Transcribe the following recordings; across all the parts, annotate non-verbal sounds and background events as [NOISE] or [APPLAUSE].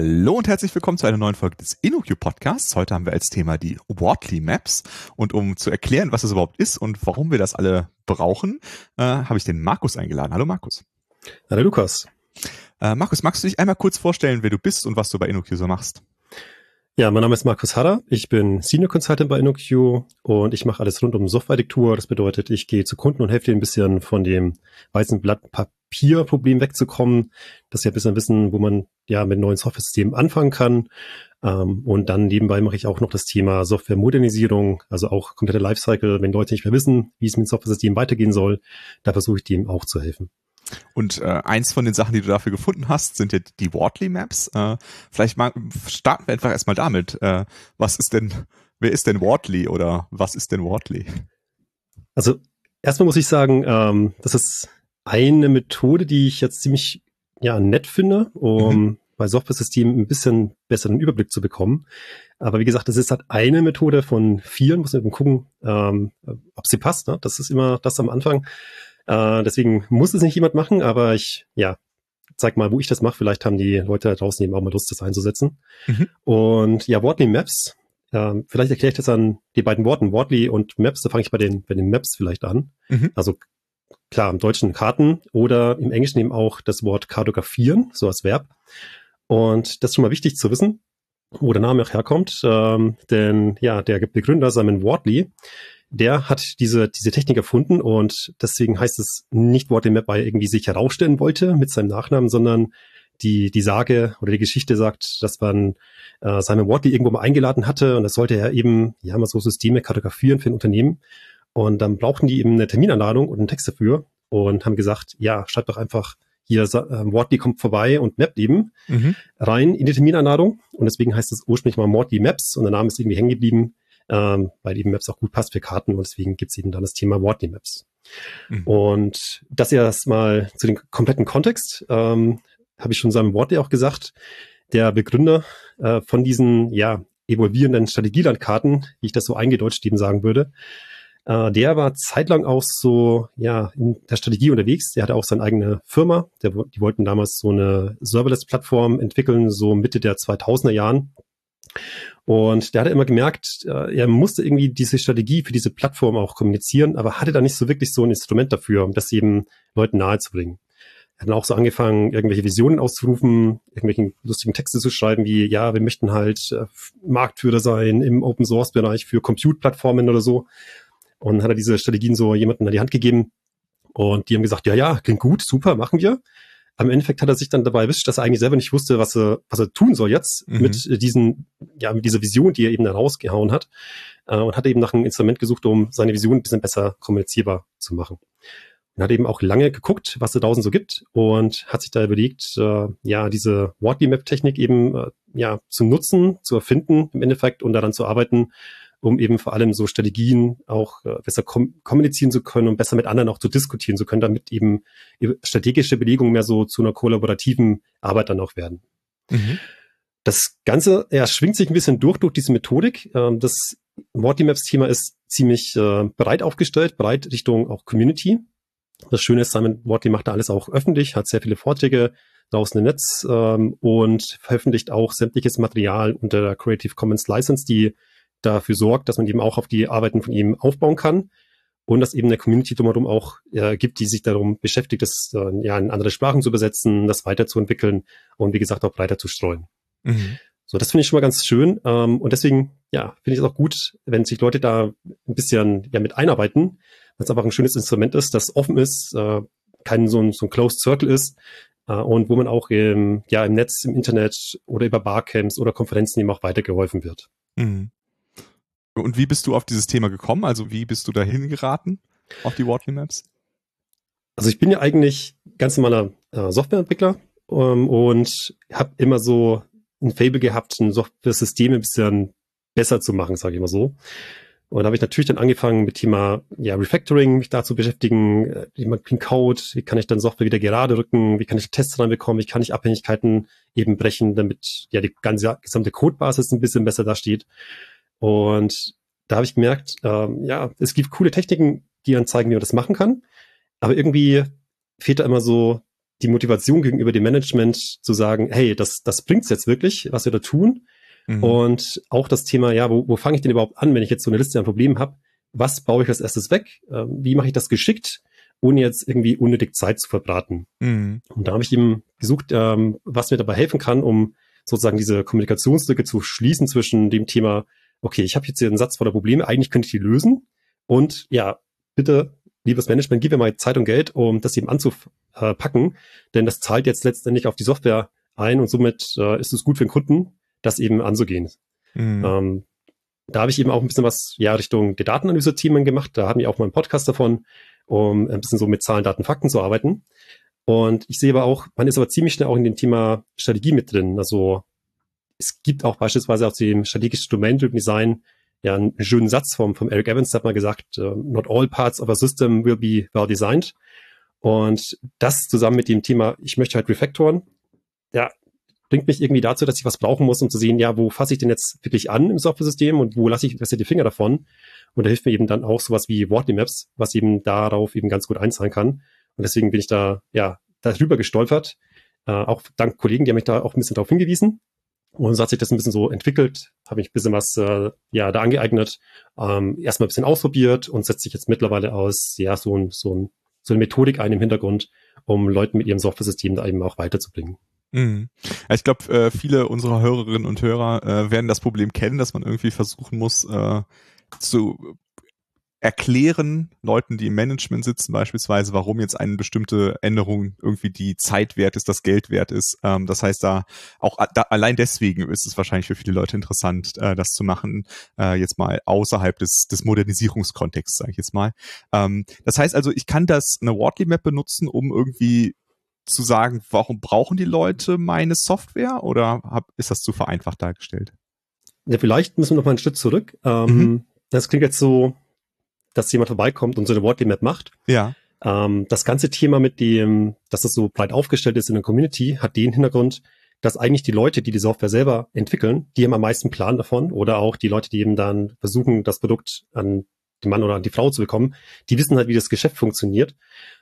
Hallo und herzlich willkommen zu einer neuen Folge des InnoQ Podcasts. Heute haben wir als Thema die Wortly Maps. Und um zu erklären, was es überhaupt ist und warum wir das alle brauchen, äh, habe ich den Markus eingeladen. Hallo Markus. Hallo Lukas. Äh, Markus, magst du dich einmal kurz vorstellen, wer du bist und was du bei InnoQ so machst? Ja, mein Name ist Markus Harrer. Ich bin Senior Consultant bei InnoQ und ich mache alles rund um Softwarediktur. Das bedeutet, ich gehe zu Kunden und helfe denen ein bisschen von dem weißen Blatt Papierproblem wegzukommen, dass sie ein bisschen wissen, wo man ja mit neuen Software-Systemen anfangen kann. Ähm, und dann nebenbei mache ich auch noch das Thema Software-Modernisierung, also auch komplette Lifecycle, wenn Leute nicht mehr wissen, wie es mit dem Software-System weitergehen soll, da versuche ich dem auch zu helfen. Und äh, eins von den Sachen, die du dafür gefunden hast, sind ja die Wortly Maps. Äh, vielleicht mal starten wir einfach erstmal damit. Äh, was ist denn, wer ist denn Wortly oder was ist denn Wortly? Also erstmal muss ich sagen, ähm, das ist eine Methode, die ich jetzt ziemlich ja nett finde, um mhm. bei Software-Systemen ein bisschen besseren Überblick zu bekommen. Aber wie gesagt, das ist halt eine Methode von vielen, muss man eben gucken, ähm, ob sie passt. Ne? Das ist immer das am Anfang. Äh, deswegen muss es nicht jemand machen, aber ich, ja, zeig mal, wo ich das mache. Vielleicht haben die Leute da draußen eben auch mal Lust, das einzusetzen. Mhm. Und ja, Wortly Maps. Äh, vielleicht erkläre ich das an die beiden Worten, Wortly und Maps. Da fange ich bei den, bei den Maps vielleicht an. Mhm. Also klar, im Deutschen Karten oder im Englischen eben auch das Wort kartografieren, so als Verb. Und das ist schon mal wichtig zu wissen, wo der Name auch herkommt. Ähm, denn ja, der Begründer Simon Wortley, der hat diese, diese Technik erfunden und deswegen heißt es nicht Wortley Map, weil er irgendwie sich herausstellen wollte mit seinem Nachnamen, sondern die, die Sage oder die Geschichte sagt, dass man äh, Simon Wortley irgendwo mal eingeladen hatte und das sollte er eben, ja, mal so Systeme kartografieren für ein Unternehmen. Und dann brauchten die eben eine Terminanladung und einen Text dafür und haben gesagt, ja, schreibt doch einfach hier, äh, Wortley kommt vorbei und mappt eben mhm. rein in die Terminanladung. Und deswegen heißt es ursprünglich mal Mortly Maps und der Name ist irgendwie hängen geblieben ähm, weil eben Maps auch gut passt für Karten und deswegen gibt es eben dann das Thema Wortly Maps. Mhm. Und das erstmal zu dem kompletten Kontext, ähm, habe ich schon seinem Wortly auch gesagt, der Begründer äh, von diesen ja evolvierenden Strategielandkarten, wie ich das so eingedeutscht eben sagen würde, äh, der war zeitlang auch so ja in der Strategie unterwegs. Der hatte auch seine eigene Firma. Der, die wollten damals so eine Serverless-Plattform entwickeln, so Mitte der 2000er Jahren. Und der hatte immer gemerkt, äh, er musste irgendwie diese Strategie für diese Plattform auch kommunizieren, aber hatte da nicht so wirklich so ein Instrument dafür, um das eben Leuten nahezubringen. Er hat dann auch so angefangen, irgendwelche Visionen auszurufen, irgendwelchen lustigen Texte zu schreiben, wie, ja, wir möchten halt äh, Marktführer sein im Open Source Bereich für Compute-Plattformen oder so. Und dann hat er diese Strategien so jemanden an die Hand gegeben. Und die haben gesagt, ja, ja, klingt gut, super, machen wir am Endeffekt hat er sich dann dabei erwischt, dass er eigentlich selber nicht wusste, was er, was er tun soll jetzt mhm. mit diesen, ja, mit dieser Vision, die er eben dann rausgehauen hat. Äh, und hat eben nach einem Instrument gesucht, um seine Vision ein bisschen besser kommunizierbar zu machen. Und hat eben auch lange geguckt, was es draußen so gibt und hat sich da überlegt, äh, ja, diese Wortly Map Technik eben, äh, ja, zu nutzen, zu erfinden im Endeffekt und daran zu arbeiten, um eben vor allem so Strategien auch äh, besser kom kommunizieren zu können und besser mit anderen auch zu diskutieren zu können, damit eben strategische Belegungen mehr so zu einer kollaborativen Arbeit dann auch werden. Mhm. Das Ganze, ja, schwingt sich ein bisschen durch durch diese Methodik. Ähm, das Morty Maps Thema ist ziemlich äh, breit aufgestellt, breit Richtung auch Community. Das Schöne ist, Simon Wortley macht da alles auch öffentlich, hat sehr viele Vorträge draußen im Netz ähm, und veröffentlicht auch sämtliches Material unter der Creative Commons License, die dafür sorgt, dass man eben auch auf die Arbeiten von ihm aufbauen kann und dass eben eine Community drumherum auch äh, gibt, die sich darum beschäftigt, das äh, ja in andere Sprachen zu übersetzen, das weiterzuentwickeln und wie gesagt auch breiter zu streuen. Mhm. So, das finde ich schon mal ganz schön ähm, und deswegen ja finde ich es auch gut, wenn sich Leute da ein bisschen ja mit einarbeiten, weil es einfach ein schönes Instrument ist, das offen ist, äh, kein so ein, so ein Closed Circle ist äh, und wo man auch im, ja im Netz, im Internet oder über Barcamps oder Konferenzen eben auch weitergeholfen wird. Mhm. Und wie bist du auf dieses Thema gekommen? Also wie bist du dahin geraten auf die Wortly Maps? Also ich bin ja eigentlich ganz normaler äh, Softwareentwickler ähm, und habe immer so ein Fable gehabt, ein Software-System ein bisschen besser zu machen, sage ich mal so. Und da habe ich natürlich dann angefangen mit Thema ja, Refactoring, mich da zu beschäftigen, äh, wie man Clean Code, wie kann ich dann Software wieder gerade rücken, wie kann ich Tests reinbekommen, wie kann ich Abhängigkeiten eben brechen, damit ja die ganze gesamte Codebasis ein bisschen besser dasteht. Und da habe ich gemerkt, ähm, ja, es gibt coole Techniken, die dann zeigen, wie man das machen kann. Aber irgendwie fehlt da immer so die Motivation gegenüber dem Management zu sagen, hey, das, das bringt's jetzt wirklich, was wir da tun. Mhm. Und auch das Thema, ja, wo, wo fange ich denn überhaupt an, wenn ich jetzt so eine Liste an Problemen habe? Was baue ich als erstes weg? Ähm, wie mache ich das geschickt, ohne jetzt irgendwie unnötig Zeit zu verbraten? Mhm. Und da habe ich eben gesucht, ähm, was mir dabei helfen kann, um sozusagen diese Kommunikationslücke zu schließen zwischen dem Thema, okay, ich habe jetzt hier einen Satz voller Probleme, eigentlich könnte ich die lösen. Und ja, bitte, liebes Management, gib mir mal Zeit und Geld, um das eben anzupacken, denn das zahlt jetzt letztendlich auf die Software ein und somit äh, ist es gut für den Kunden, das eben anzugehen. Mhm. Ähm, da habe ich eben auch ein bisschen was ja Richtung der Datenanalyse-Themen gemacht. Da haben wir auch mal einen Podcast davon, um ein bisschen so mit Zahlen, Daten, Fakten zu arbeiten. Und ich sehe aber auch, man ist aber ziemlich schnell auch in dem Thema Strategie mit drin. Also es gibt auch beispielsweise aus dem strategischen Domain-Driven Design ja einen schönen Satz vom, vom Eric Evans, der hat mal gesagt, uh, not all parts of a system will be well designed. Und das zusammen mit dem Thema, ich möchte halt refactoren, ja, bringt mich irgendwie dazu, dass ich was brauchen muss, um zu sehen, ja, wo fasse ich denn jetzt wirklich an im Software-System und wo lasse ich besser die Finger davon? Und da hilft mir eben dann auch sowas wie Wortly Maps, was eben darauf eben ganz gut einzahlen kann. Und deswegen bin ich da, ja, darüber gestolpert. Äh, auch dank Kollegen, die haben mich da auch ein bisschen darauf hingewiesen. Und so hat sich das ein bisschen so entwickelt, habe ich ein bisschen was äh, ja da angeeignet, ähm, erstmal ein bisschen ausprobiert und setzt sich jetzt mittlerweile aus ja so ein, so ein so eine Methodik ein im Hintergrund, um Leuten mit ihrem Software-System da eben auch weiterzubringen. Mhm. Ich glaube, äh, viele unserer Hörerinnen und Hörer äh, werden das Problem kennen, dass man irgendwie versuchen muss, äh, zu erklären, Leuten, die im Management sitzen beispielsweise, warum jetzt eine bestimmte Änderung irgendwie die Zeit wert ist, das Geld wert ist. Ähm, das heißt, da auch da, allein deswegen ist es wahrscheinlich für viele Leute interessant, äh, das zu machen, äh, jetzt mal außerhalb des, des Modernisierungskontexts, sage ich jetzt mal. Ähm, das heißt also, ich kann das eine Wortly Map benutzen, um irgendwie zu sagen, warum brauchen die Leute meine Software oder hab, ist das zu vereinfacht dargestellt? Ja, vielleicht müssen wir noch mal einen Schritt zurück. Ähm, mhm. Das klingt jetzt so, dass jemand vorbeikommt und so eine Wortly Map macht. Ja. Ähm, das ganze Thema mit dem, dass das so breit aufgestellt ist in der Community, hat den Hintergrund, dass eigentlich die Leute, die die Software selber entwickeln, die haben am meisten Plan davon oder auch die Leute, die eben dann versuchen, das Produkt an den Mann oder an die Frau zu bekommen, die wissen halt, wie das Geschäft funktioniert.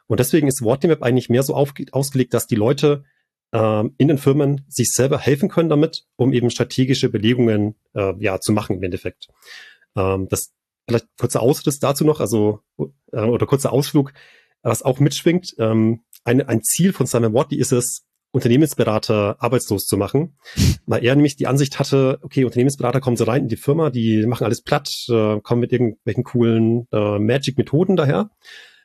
Und deswegen ist Wortmap eigentlich mehr so ausgelegt, dass die Leute ähm, in den Firmen sich selber helfen können damit, um eben strategische Belegungen äh, ja zu machen im Endeffekt. Ähm, das vielleicht kurzer Ausriss dazu noch, also äh, oder kurzer Ausflug, was auch mitschwingt. Ähm, ein, ein Ziel von Simon Wortley ist es, Unternehmensberater arbeitslos zu machen, [LAUGHS] weil er nämlich die Ansicht hatte, okay, Unternehmensberater kommen so rein in die Firma, die machen alles platt, äh, kommen mit irgendwelchen coolen äh, Magic-Methoden daher,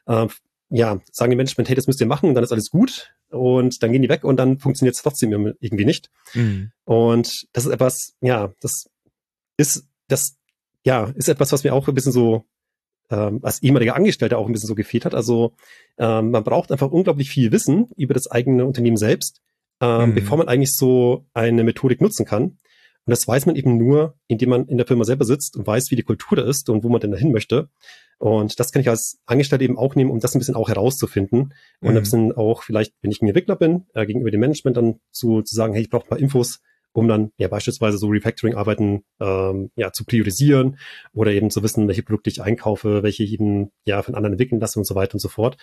äh, ja, sagen die Management, hey, das müsst ihr machen, dann ist alles gut. Und dann gehen die weg und dann funktioniert es trotzdem irgendwie nicht. Mhm. Und das ist etwas, ja, das ist, das, ja, ist etwas, was mir auch ein bisschen so ähm, als ehemaliger Angestellter auch ein bisschen so gefehlt hat. Also ähm, man braucht einfach unglaublich viel Wissen über das eigene Unternehmen selbst, ähm, mhm. bevor man eigentlich so eine Methodik nutzen kann. Und das weiß man eben nur, indem man in der Firma selber sitzt und weiß, wie die Kultur da ist und wo man denn dahin möchte. Und das kann ich als Angestellter eben auch nehmen, um das ein bisschen auch herauszufinden. Und mhm. ein bisschen auch vielleicht, wenn ich ein Entwickler bin, äh, gegenüber dem Management dann zu, zu sagen, hey, ich brauche mal Infos, um dann ja beispielsweise so Refactoring-Arbeiten ähm, ja zu priorisieren oder eben zu wissen, welche Produkte ich einkaufe, welche ich eben ja von anderen entwickeln lasse und so weiter und so fort.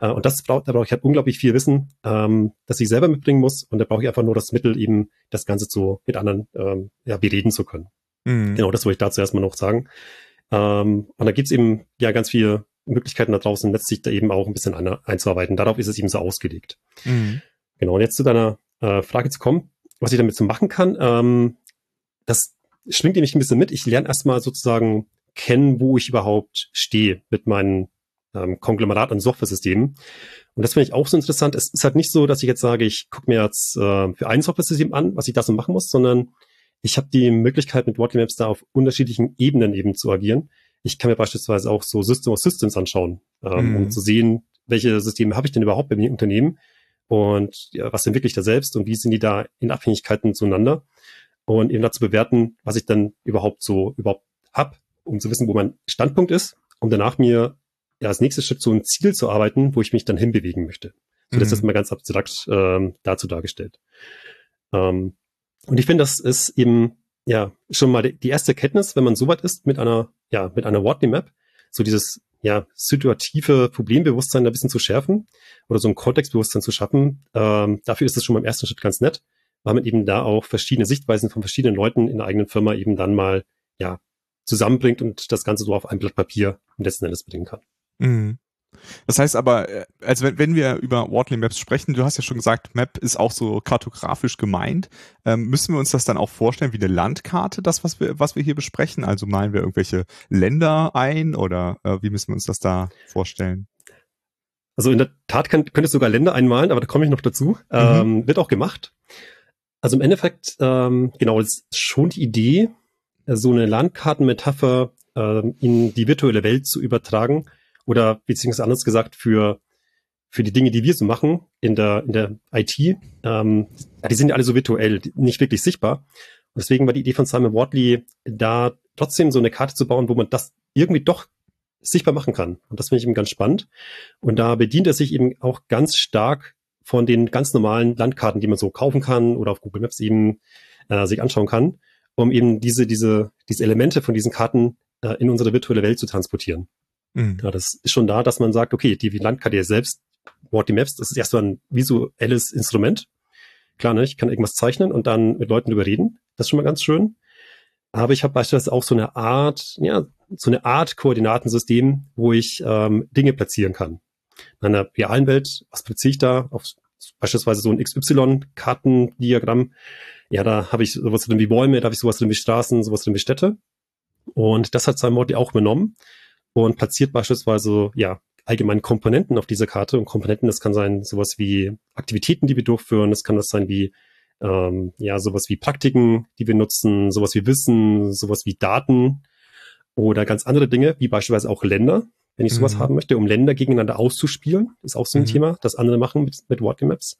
Äh, und das braucht, da brauche ich halt unglaublich viel Wissen, ähm, das ich selber mitbringen muss. Und da brauche ich einfach nur das Mittel, eben das Ganze zu mit anderen ähm, ja bereden zu können. Mhm. Genau, das wollte ich dazu erstmal noch sagen. Ähm, und da gibt's eben ja ganz viele Möglichkeiten da draußen, letztlich da eben auch ein bisschen ein, einzuarbeiten. Darauf ist es eben so ausgelegt. Mhm. Genau, und jetzt zu deiner äh, Frage zu kommen was ich damit so machen kann, ähm, das schwingt nämlich ein bisschen mit. Ich lerne erstmal sozusagen kennen, wo ich überhaupt stehe mit meinen ähm, Konglomerat an Software-Systemen. Und das finde ich auch so interessant. Es ist halt nicht so, dass ich jetzt sage, ich gucke mir jetzt äh, für ein Software-System an, was ich da so machen muss, sondern ich habe die Möglichkeit, mit Wortly Maps da auf unterschiedlichen Ebenen eben zu agieren. Ich kann mir beispielsweise auch so System of Systems anschauen, ähm, mhm. um zu sehen, welche Systeme habe ich denn überhaupt bei mir im Unternehmen und ja, was entwickle ich da selbst und wie sind die da in Abhängigkeiten zueinander und eben dazu bewerten, was ich dann überhaupt so überhaupt hab, um zu wissen, wo mein Standpunkt ist, um danach mir ja als nächstes Schritt so ein Ziel zu arbeiten, wo ich mich dann hinbewegen möchte. So, das mhm. ist mal ganz abstrakt ähm, dazu dargestellt. Ähm, und ich finde, das ist eben ja schon mal die erste Kenntnis, wenn man so weit ist mit einer ja mit einer Wortly Map, so dieses ja, situative Problembewusstsein ein bisschen zu schärfen oder so ein Kontextbewusstsein zu schaffen. Ähm, dafür ist es schon beim ersten Schritt ganz nett, weil man eben da auch verschiedene Sichtweisen von verschiedenen Leuten in der eigenen Firma eben dann mal, ja, zusammenbringt und das Ganze so auf ein Blatt Papier letzten Endes bringen kann. Mhm. Das heißt aber, äh, also wenn, wenn wir über Wortly Maps sprechen, du hast ja schon gesagt, Map ist auch so kartografisch gemeint. Ähm, müssen wir uns das dann auch vorstellen wie eine Landkarte, das, was wir, was wir hier besprechen? Also malen wir irgendwelche Länder ein oder äh, wie müssen wir uns das da vorstellen? Also in der Tat kann, könnte es sogar Länder einmalen, aber da komme ich noch dazu. Mhm. Ähm, wird auch gemacht. Also im Endeffekt, ähm, genau, ist schon die Idee, so eine Landkartenmetapher ähm, in die virtuelle Welt zu übertragen oder beziehungsweise anders gesagt für für die Dinge, die wir so machen in der in der IT, ähm, die sind ja alle so virtuell, nicht wirklich sichtbar. Und deswegen war die Idee von Simon Wardley, da trotzdem so eine Karte zu bauen, wo man das irgendwie doch sichtbar machen kann. Und das finde ich eben ganz spannend. Und da bedient er sich eben auch ganz stark von den ganz normalen Landkarten, die man so kaufen kann oder auf Google Maps eben äh, sich anschauen kann, um eben diese, diese, diese Elemente von diesen Karten äh, in unsere virtuelle Welt zu transportieren. Mhm. Ja, das ist schon da, dass man sagt, okay, die Landkarte selbst, Board Maps, das ist erstmal ein visuelles Instrument. Klar, ne, ich kann irgendwas zeichnen und dann mit Leuten überreden. Das ist schon mal ganz schön. Aber ich habe beispielsweise auch so eine Art, ja, so eine Art Koordinatensystem, wo ich ähm, Dinge platzieren kann. In einer realen Welt, was platziere ich da? Auf beispielsweise so ein XY-Kartendiagramm. Ja, da habe ich sowas drin wie Bäume, da habe ich sowas drin wie Straßen, sowas drin wie Städte. Und das hat Simon auch übernommen und platziert beispielsweise ja allgemein Komponenten auf dieser Karte. Und Komponenten, das kann sein sowas wie Aktivitäten, die wir durchführen, das kann das sein wie ähm, ja sowas wie Praktiken, die wir nutzen, sowas wie Wissen, sowas wie Daten oder ganz andere Dinge, wie beispielsweise auch Länder, wenn ich sowas mhm. haben möchte, um Länder gegeneinander auszuspielen, ist auch so ein mhm. Thema, das andere machen mit, mit Working Maps.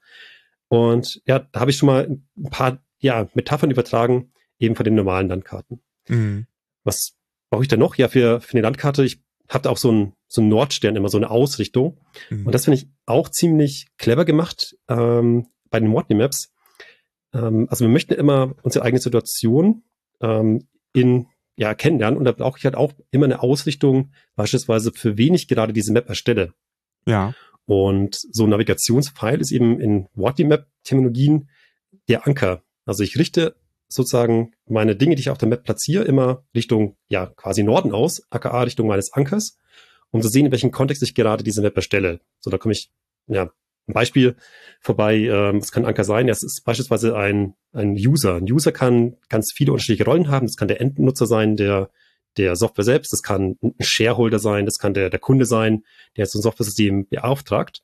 Und ja, da habe ich schon mal ein paar ja, Metaphern übertragen, eben von den normalen Landkarten. Mhm. Was brauche ich da noch? Ja, für, für eine Landkarte, ich habe da auch so einen so einen Nordstern, immer so eine Ausrichtung. Mhm. Und das finde ich auch ziemlich clever gemacht ähm, bei den Mortney Maps. Ähm, also wir möchten immer unsere eigene Situation ähm, in ja, kennenlernen und da brauche ich halt auch immer eine Ausrichtung, beispielsweise für wen ich gerade diese Map erstelle. Ja. Und so ein Navigationspfeil ist eben in Wortly Map Terminologien der Anker. Also ich richte sozusagen meine Dinge, die ich auf der Map platziere, immer Richtung, ja, quasi Norden aus, aka Richtung meines Ankers, um zu sehen, in welchem Kontext ich gerade diese Map erstelle. So, da komme ich, ja, ein Beispiel vorbei, ähm, was kann Anker sein? Das ist beispielsweise ein, ein User. Ein User kann ganz viele unterschiedliche Rollen haben. Das kann der Endnutzer sein, der, der Software selbst. Das kann ein Shareholder sein. Das kann der, der Kunde sein, der so ein Software-System beauftragt.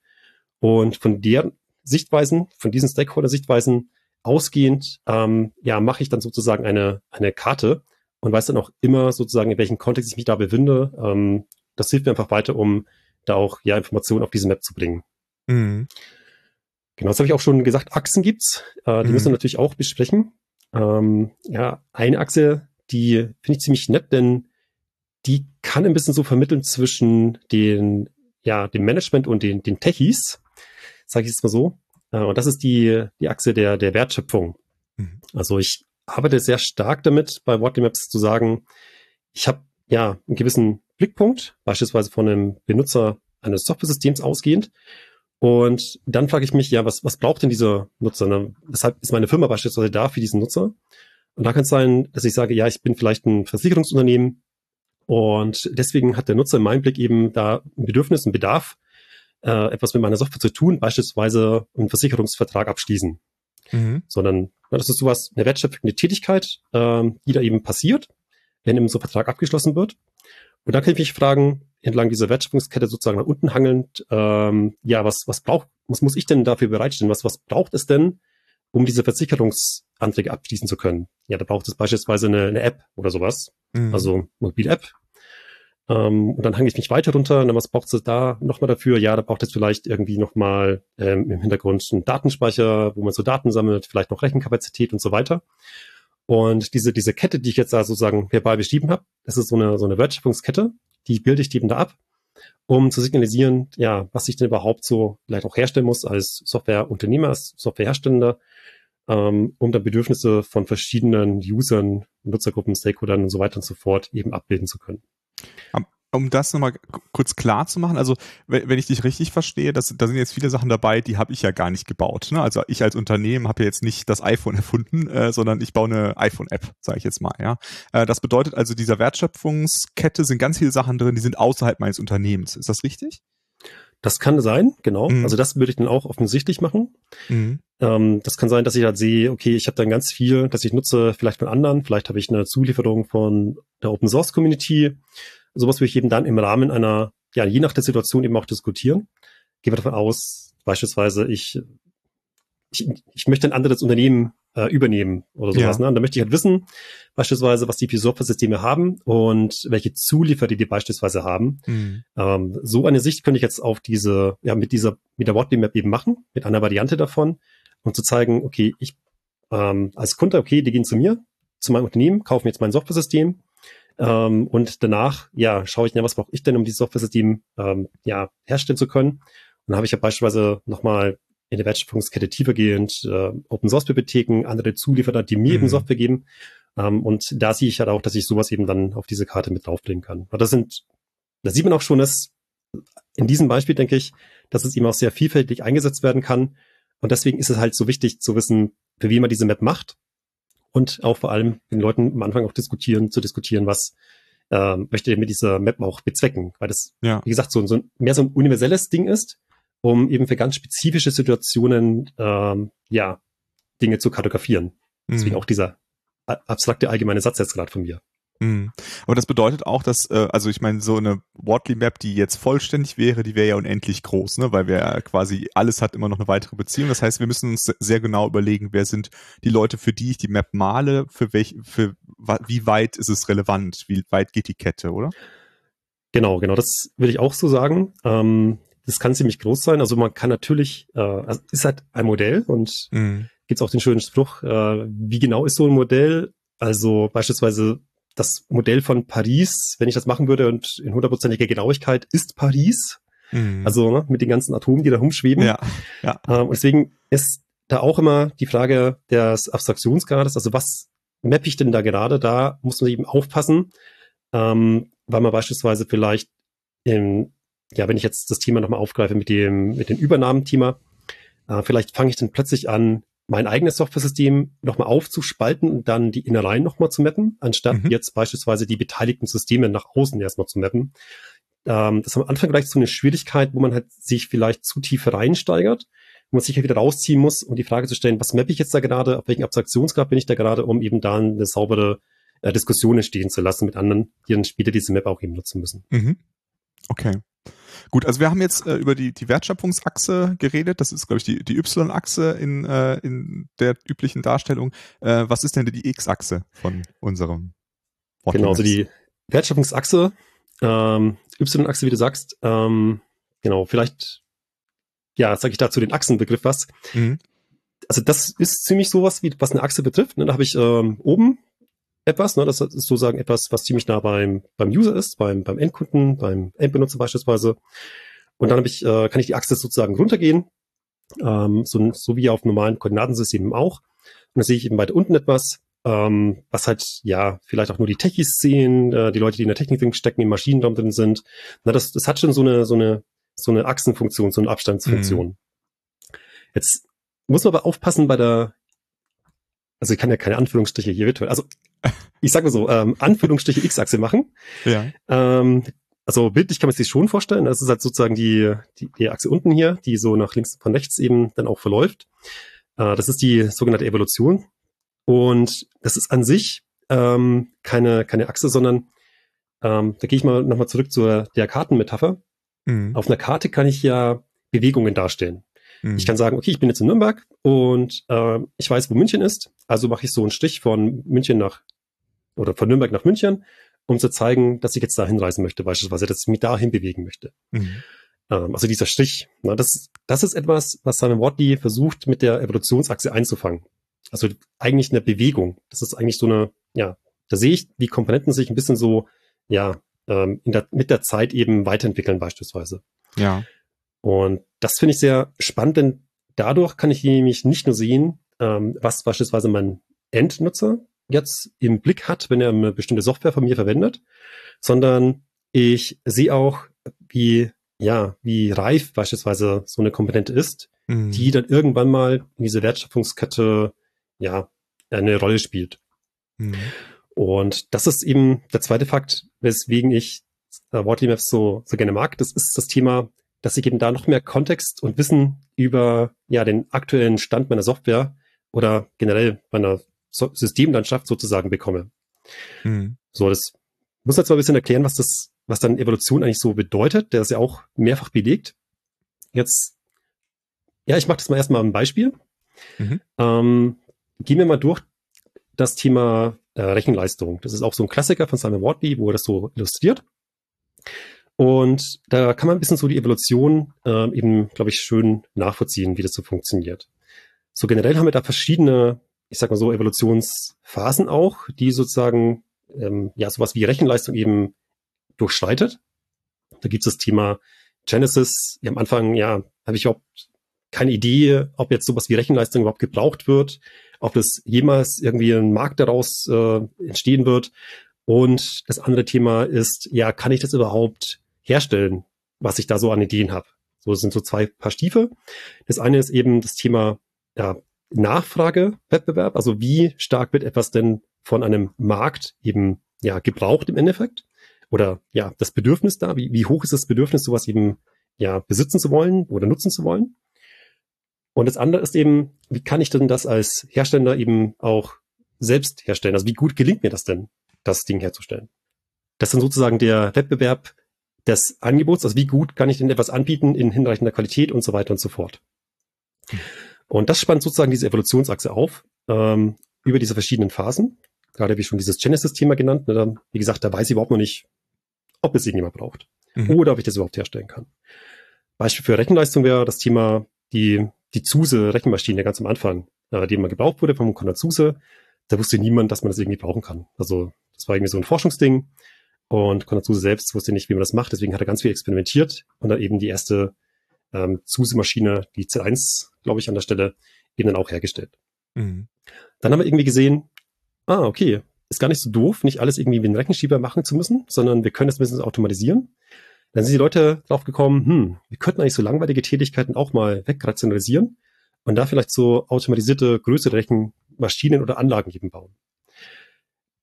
Und von der Sichtweisen, von diesen Stakeholder-Sichtweisen ausgehend, ähm, ja, mache ich dann sozusagen eine, eine Karte und weiß dann auch immer sozusagen, in welchem Kontext ich mich da befinde. Ähm, das hilft mir einfach weiter, um da auch ja Informationen auf diese Map zu bringen. Mhm. Genau, das habe ich auch schon gesagt. Achsen gibt's. Äh, die mhm. müssen wir natürlich auch besprechen. Ähm, ja, eine Achse, die finde ich ziemlich nett, denn die kann ein bisschen so vermitteln zwischen den, ja, dem Management und den, den Techies, sage ich jetzt mal so. Äh, und das ist die, die Achse der, der Wertschöpfung. Mhm. Also ich arbeite sehr stark damit, bei Wortly Maps zu sagen, ich habe ja einen gewissen Blickpunkt, beispielsweise von einem Benutzer eines Software-Systems ausgehend. Und dann frage ich mich, ja, was, was braucht denn dieser Nutzer? Ne? Weshalb ist meine Firma beispielsweise da für diesen Nutzer? Und da kann es sein, dass ich sage, ja, ich bin vielleicht ein Versicherungsunternehmen und deswegen hat der Nutzer in meinem Blick eben da ein Bedürfnis, ein Bedarf, äh, etwas mit meiner Software zu tun, beispielsweise einen Versicherungsvertrag abschließen. Mhm. Sondern ja, das ist sowas, eine wertschöpfende Tätigkeit, äh, die da eben passiert, wenn eben so ein Vertrag abgeschlossen wird. Und da kann ich mich fragen, entlang dieser Wertschöpfungskette sozusagen nach unten hangelnd, ähm, ja, was, was braucht, was muss ich denn dafür bereitstellen? Was, was braucht es denn, um diese Versicherungsanträge abschließen zu können? Ja, da braucht es beispielsweise eine, eine App oder sowas. Mhm. Also Mobil-App, ähm, und dann hange ich mich weiter runter. Und dann was braucht es da nochmal dafür? Ja, da braucht es vielleicht irgendwie nochmal ähm, im Hintergrund einen Datenspeicher, wo man so Daten sammelt, vielleicht noch Rechenkapazität und so weiter. Und diese, diese Kette, die ich jetzt da sozusagen verbal beschrieben habe, das ist so eine, so eine Wertschöpfungskette, die bilde ich eben da ab, um zu signalisieren, ja, was ich denn überhaupt so vielleicht auch herstellen muss als Softwareunternehmer, als Softwarehersteller, ähm, um dann Bedürfnisse von verschiedenen Usern, Nutzergruppen, Stakeholdern und so weiter und so fort eben abbilden zu können. Um das nochmal kurz klar zu machen, also wenn, ich dich richtig verstehe, das, da sind jetzt viele Sachen dabei, die habe ich ja gar nicht gebaut. Ne? Also ich als Unternehmen habe ja jetzt nicht das iPhone [LAUGHS] erfunden, äh, sondern ich baue eine iPhone-App, sage ich jetzt mal. Ja, äh, Das bedeutet also, dieser Wertschöpfungskette sind ganz viele Sachen drin, die sind außerhalb meines Unternehmens. Ist das richtig? Das kann sein, genau. Mhm. Also das würde ich dann auch offensichtlich machen. Mhm. Ähm, das kann sein, dass ich halt sehe, okay, ich habe dann ganz viel, dass ich nutze vielleicht von anderen, vielleicht habe ich eine Zulieferung von der Open Source Community. Sowas würde ich eben dann im Rahmen einer, ja, je nach der Situation eben auch diskutieren. Gehen wir davon aus, beispielsweise ich, ich, ich möchte ein anderes Unternehmen äh, übernehmen oder sowas. Ja. Ne? Und da möchte ich halt wissen, beispielsweise, was die für Software-Systeme haben und welche Zulieferer die beispielsweise haben. Mhm. Ähm, so eine Sicht könnte ich jetzt auf diese, ja, mit dieser, mit der Wattly Map eben machen, mit einer Variante davon, um zu zeigen, okay, ich ähm, als Kunde, okay, die gehen zu mir, zu meinem Unternehmen, kaufen jetzt mein Software-System ähm, und danach, ja, schaue ich, na, was brauche ich denn, um dieses Software-System ähm, ja, herstellen zu können. Und dann habe ich ja beispielsweise nochmal in der Wertschöpfungskette tiefergehend äh, Open Source Bibliotheken, andere Zulieferer, die mir mhm. eben Software geben. Ähm, und da sehe ich halt auch, dass ich sowas eben dann auf diese Karte mit draufbringen kann. Aber das sind, da sieht man auch schon, dass in diesem Beispiel denke ich, dass es eben auch sehr vielfältig eingesetzt werden kann. Und deswegen ist es halt so wichtig zu wissen, für wen man diese Map macht. Und auch vor allem den Leuten am Anfang auch diskutieren, zu diskutieren, was äh, möchte ihr mit dieser Map auch bezwecken. Weil das, ja. wie gesagt, so, so mehr so ein universelles Ding ist um eben für ganz spezifische Situationen ähm, ja Dinge zu kartografieren. Deswegen mhm. auch dieser abstrakte allgemeine Satz jetzt gerade von mir. Mhm. Aber das bedeutet auch, dass, äh, also ich meine, so eine Wortly Map, die jetzt vollständig wäre, die wäre ja unendlich groß, ne? weil wir quasi alles hat immer noch eine weitere Beziehung. Das heißt, wir müssen uns sehr genau überlegen, wer sind die Leute, für die ich die Map male, für welch, für wie weit ist es relevant, wie weit geht die Kette, oder? Genau, genau, das würde ich auch so sagen. Ähm, das kann ziemlich groß sein. Also man kann natürlich, äh, also ist halt ein Modell und mhm. gibt es auch den schönen Spruch, äh, wie genau ist so ein Modell? Also beispielsweise das Modell von Paris, wenn ich das machen würde und in hundertprozentiger Genauigkeit ist Paris. Mhm. Also ne, mit den ganzen Atomen, die da rumschweben. Ja, ja. Ähm, und deswegen ist da auch immer die Frage des Abstraktionsgrades, also was mappe ich denn da gerade? Da muss man eben aufpassen, ähm, weil man beispielsweise vielleicht in ja, wenn ich jetzt das Thema nochmal aufgreife mit dem, mit dem Übernahmenthema, äh, vielleicht fange ich dann plötzlich an, mein eigenes Software-System nochmal aufzuspalten und dann die Innereien nochmal zu mappen, anstatt mhm. jetzt beispielsweise die beteiligten Systeme nach außen erstmal zu mappen. Ähm, das ist am Anfang gleich so eine Schwierigkeit, wo man halt sich vielleicht zu tief reinsteigert, wo man sich ja wieder rausziehen muss, um die Frage zu stellen, was mappe ich jetzt da gerade, auf welchen Abstraktionsgrad bin ich da gerade, um eben da eine saubere äh, Diskussion entstehen zu lassen mit anderen, die dann später diese Map auch eben nutzen müssen. Mhm. Okay. Gut, also wir haben jetzt äh, über die, die Wertschöpfungsachse geredet. Das ist, glaube ich, die, die Y-Achse in, äh, in der üblichen Darstellung. Äh, was ist denn die X-Achse von unserem Wort Genau, also die Wertschöpfungsachse, ähm, Y-Achse, wie du sagst, ähm, genau, vielleicht, ja, sage ich dazu den Achsenbegriff was. Mhm. Also das ist ziemlich sowas, wie was eine Achse betrifft. Ne? Da habe ich ähm, oben etwas. Ne? Das ist sozusagen etwas, was ziemlich nah beim, beim User ist, beim, beim Endkunden, beim Endbenutzer beispielsweise. Und dann habe ich, äh, kann ich die Achse sozusagen runtergehen, ähm, so, so wie auf normalen Koordinatensystemen auch. Und dann sehe ich eben weiter unten etwas, ähm, was halt, ja, vielleicht auch nur die Techies sehen, äh, die Leute, die in der Technik drin stecken, im Maschinenraum drin sind. Na, das, das hat schon so eine, so eine, so eine Achsenfunktion, so eine Abstandsfunktion. Mhm. Jetzt muss man aber aufpassen bei der also ich kann ja keine Anführungsstriche hier virtuell, also ich sage mal so, ähm, Anführungsstriche X-Achse machen. Ja. Ähm, also bildlich kann man sich schon vorstellen. Das ist halt sozusagen die, die, die Achse unten hier, die so nach links von rechts eben dann auch verläuft. Äh, das ist die sogenannte Evolution. Und das ist an sich ähm, keine, keine Achse, sondern ähm, da gehe ich mal nochmal zurück zur der Kartenmetapher. Mhm. Auf einer Karte kann ich ja Bewegungen darstellen. Mhm. Ich kann sagen, okay, ich bin jetzt in Nürnberg und äh, ich weiß, wo München ist. Also mache ich so einen Strich von München nach oder von Nürnberg nach München, um zu zeigen, dass ich jetzt dahin reisen möchte, beispielsweise, dass ich mich dahin bewegen möchte. Mhm. Ähm, also dieser Strich, na, das, das ist etwas, was Simon Watley versucht, mit der Evolutionsachse einzufangen. Also eigentlich eine Bewegung. Das ist eigentlich so eine, ja, da sehe ich, wie Komponenten sich ein bisschen so, ja, ähm, in der, mit der Zeit eben weiterentwickeln beispielsweise. Ja. Und das finde ich sehr spannend, denn dadurch kann ich nämlich nicht nur sehen, ähm, was beispielsweise mein Endnutzer jetzt im Blick hat, wenn er eine bestimmte Software von mir verwendet, sondern Ich sehe auch, wie, ja, wie reif beispielsweise so eine Komponente ist, mhm. die dann irgendwann mal in diese Wertschöpfungskette, ja, eine Rolle spielt. Mhm. Und das ist eben der zweite Fakt, weswegen ich äh, Wortly Maps so, so gerne mag. Das ist das Thema, dass ich eben da noch mehr Kontext und Wissen über ja den aktuellen Stand meiner Software oder generell meiner so Systemlandschaft sozusagen bekomme. Mhm. So, das muss jetzt mal ein bisschen erklären, was das, was dann Evolution eigentlich so bedeutet. Der ist ja auch mehrfach belegt. Jetzt, ja, ich mache das mal erstmal ein Beispiel. Mhm. Ähm, gehen wir mal durch das Thema äh, Rechenleistung. Das ist auch so ein Klassiker von Simon Wortley, wo er das so illustriert. Und da kann man ein bisschen so die Evolution äh, eben, glaube ich, schön nachvollziehen, wie das so funktioniert. So generell haben wir da verschiedene, ich sag mal so, Evolutionsphasen auch, die sozusagen ähm, ja sowas wie Rechenleistung eben durchschreitet. Da gibt es das Thema Genesis. Ja, am Anfang, ja, habe ich überhaupt keine Idee, ob jetzt sowas wie Rechenleistung überhaupt gebraucht wird, ob es jemals irgendwie ein Markt daraus äh, entstehen wird. Und das andere Thema ist, ja, kann ich das überhaupt herstellen, was ich da so an Ideen habe? So sind so zwei Paar Stiefel. Das eine ist eben das Thema ja, Nachfragewettbewerb, also wie stark wird etwas denn von einem Markt eben ja gebraucht im Endeffekt? Oder ja, das Bedürfnis da, wie, wie hoch ist das Bedürfnis, sowas eben ja besitzen zu wollen oder nutzen zu wollen? Und das andere ist eben, wie kann ich denn das als Hersteller eben auch selbst herstellen? Also wie gut gelingt mir das denn, das Ding herzustellen? Das ist dann sozusagen der Wettbewerb des Angebots, also wie gut kann ich denn etwas anbieten in hinreichender Qualität und so weiter und so fort. Und das spannt sozusagen diese Evolutionsachse auf, ähm, über diese verschiedenen Phasen. Gerade wie schon dieses Genesis-Thema genannt. Ne, dann, wie gesagt, da weiß ich überhaupt noch nicht, ob es irgendjemand braucht. Mhm. Oder ob ich das überhaupt herstellen kann. Beispiel für Rechenleistung wäre das Thema die die Zuse-Rechenmaschine ganz am Anfang, äh, die immer gebraucht wurde vom Konrad Zuse, da wusste niemand, dass man das irgendwie brauchen kann. Also das war irgendwie so ein Forschungsding und Konrad Zuse selbst wusste nicht, wie man das macht, deswegen hat er ganz viel experimentiert und dann eben die erste ähm, Zuse-Maschine, die Z1, glaube ich, an der Stelle, eben dann auch hergestellt. Mhm. Dann haben wir irgendwie gesehen, ah, okay, ist gar nicht so doof, nicht alles irgendwie wie ein Rechenschieber machen zu müssen, sondern wir können das ein bisschen automatisieren. Dann sind die Leute drauf gekommen, hm, wir könnten eigentlich so langweilige Tätigkeiten auch mal wegrationalisieren und da vielleicht so automatisierte größere Rechenmaschinen oder Anlagen eben bauen.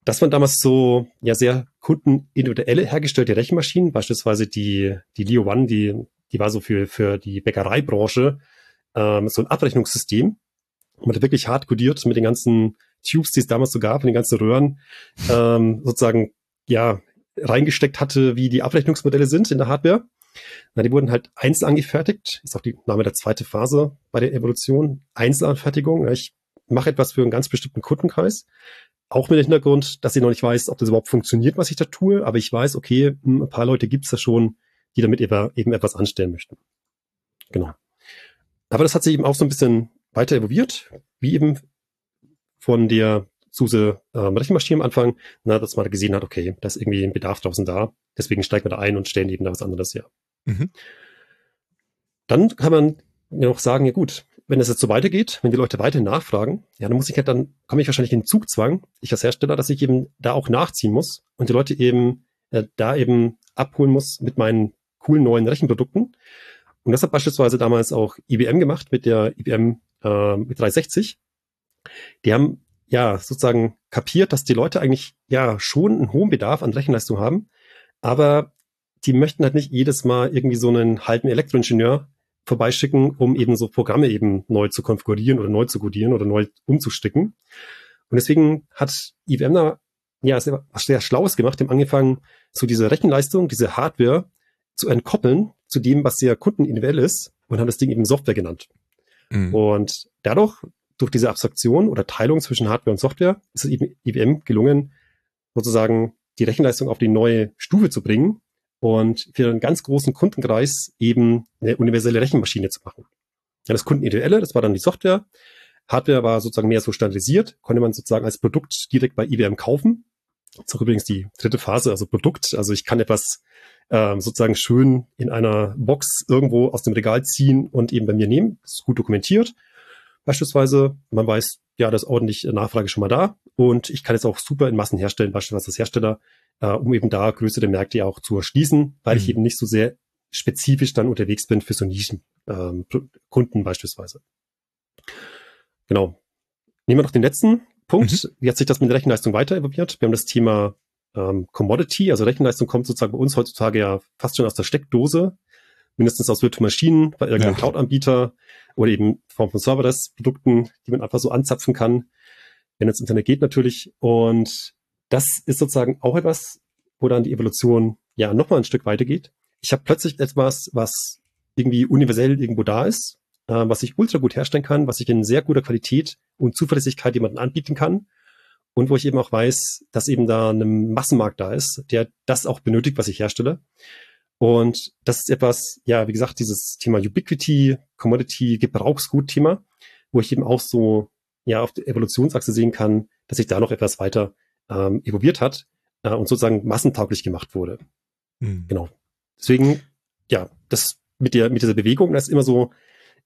Das waren damals so ja sehr kundenindividuelle hergestellte Rechenmaschinen, beispielsweise die, die Leo One, die, die war so für, für die Bäckereibranche ähm, so ein Abrechnungssystem. Man hat wirklich hart codiert mit den ganzen Tubes, die es damals so gab, und den ganzen Röhren, ähm, sozusagen ja reingesteckt hatte, wie die Abrechnungsmodelle sind in der Hardware. Na, die wurden halt einzeln angefertigt. Ist auch die Name der zweite Phase bei der Evolution. Einzelanfertigung. Ich mache etwas für einen ganz bestimmten Kundenkreis. Auch mit dem Hintergrund, dass ich noch nicht weiß, ob das überhaupt funktioniert, was ich da tue. Aber ich weiß, okay, hm, ein paar Leute gibt es da schon, die damit eben etwas anstellen möchten. Genau. Aber das hat sich eben auch so ein bisschen weiter evolviert, wie eben von der SUSE ähm, Rechenmaschine am Anfang, na, dass man gesehen hat, okay, da ist irgendwie ein Bedarf draußen da, deswegen steigen wir da ein und stellen eben da was anderes her. Mhm. Dann kann man ja noch sagen, ja gut, wenn es jetzt so weitergeht, wenn die Leute weiter nachfragen, ja, dann muss ich halt dann, komme ich wahrscheinlich in den Zugzwang, ich als Hersteller, dass ich eben da auch nachziehen muss und die Leute eben äh, da eben abholen muss mit meinen coolen neuen Rechenprodukten. Und das hat beispielsweise damals auch IBM gemacht mit der IBM äh, mit 360. Die haben ja sozusagen kapiert, dass die Leute eigentlich ja schon einen hohen Bedarf an Rechenleistung haben, aber die möchten halt nicht jedes Mal irgendwie so einen halben Elektroingenieur vorbeischicken, um eben so Programme eben neu zu konfigurieren oder neu zu codieren oder neu umzusticken. Und deswegen hat IBM da ja sehr, was sehr Schlaues gemacht, dem angefangen, so diese Rechenleistung, diese Hardware zu entkoppeln zu dem, was sehr kundenindividuell ist und haben das Ding eben Software genannt. Mhm. Und dadurch durch diese Abstraktion oder Teilung zwischen Hardware und Software ist es eben IBM gelungen, sozusagen die Rechenleistung auf die neue Stufe zu bringen und für einen ganz großen Kundenkreis eben eine universelle Rechenmaschine zu machen. Ja, das Kundenindividuelle, das war dann die Software. Hardware war sozusagen mehr so standardisiert, konnte man sozusagen als Produkt direkt bei IBM kaufen. Das ist auch übrigens die dritte Phase, also Produkt. Also ich kann etwas ähm, sozusagen schön in einer Box irgendwo aus dem Regal ziehen und eben bei mir nehmen. Das ist gut dokumentiert beispielsweise. Man weiß, ja, da ist ordentlich Nachfrage schon mal da und ich kann jetzt auch super in Massen herstellen, beispielsweise als Hersteller, äh, um eben da größere Märkte auch zu erschließen, weil mhm. ich eben nicht so sehr spezifisch dann unterwegs bin für so Nischen ähm, Kunden beispielsweise. Genau. Nehmen wir noch den letzten Punkt. Mhm. Wie hat sich das mit der Rechenleistung weiter evolviert? Wir haben das Thema ähm, Commodity, also Rechenleistung kommt sozusagen bei uns heutzutage ja fast schon aus der Steckdose, mindestens aus Virtual Maschinen, bei irgendeinem ja. Cloud-Anbieter oder eben Form von Serverless-Produkten, die man einfach so anzapfen kann, wenn ins Internet geht natürlich. Und das ist sozusagen auch etwas, wo dann die Evolution ja nochmal ein Stück weitergeht. Ich habe plötzlich etwas, was irgendwie universell irgendwo da ist, äh, was ich ultra gut herstellen kann, was ich in sehr guter Qualität und Zuverlässigkeit jemanden anbieten kann und wo ich eben auch weiß, dass eben da ein Massenmarkt da ist, der das auch benötigt, was ich herstelle. Und das ist etwas, ja, wie gesagt, dieses Thema Ubiquity, Commodity, Gebrauchsgut-Thema, wo ich eben auch so, ja, auf der Evolutionsachse sehen kann, dass sich da noch etwas weiter ähm, evolviert hat äh, und sozusagen massentauglich gemacht wurde. Mhm. Genau. Deswegen, ja, das mit der, mit dieser Bewegung, das ist immer so,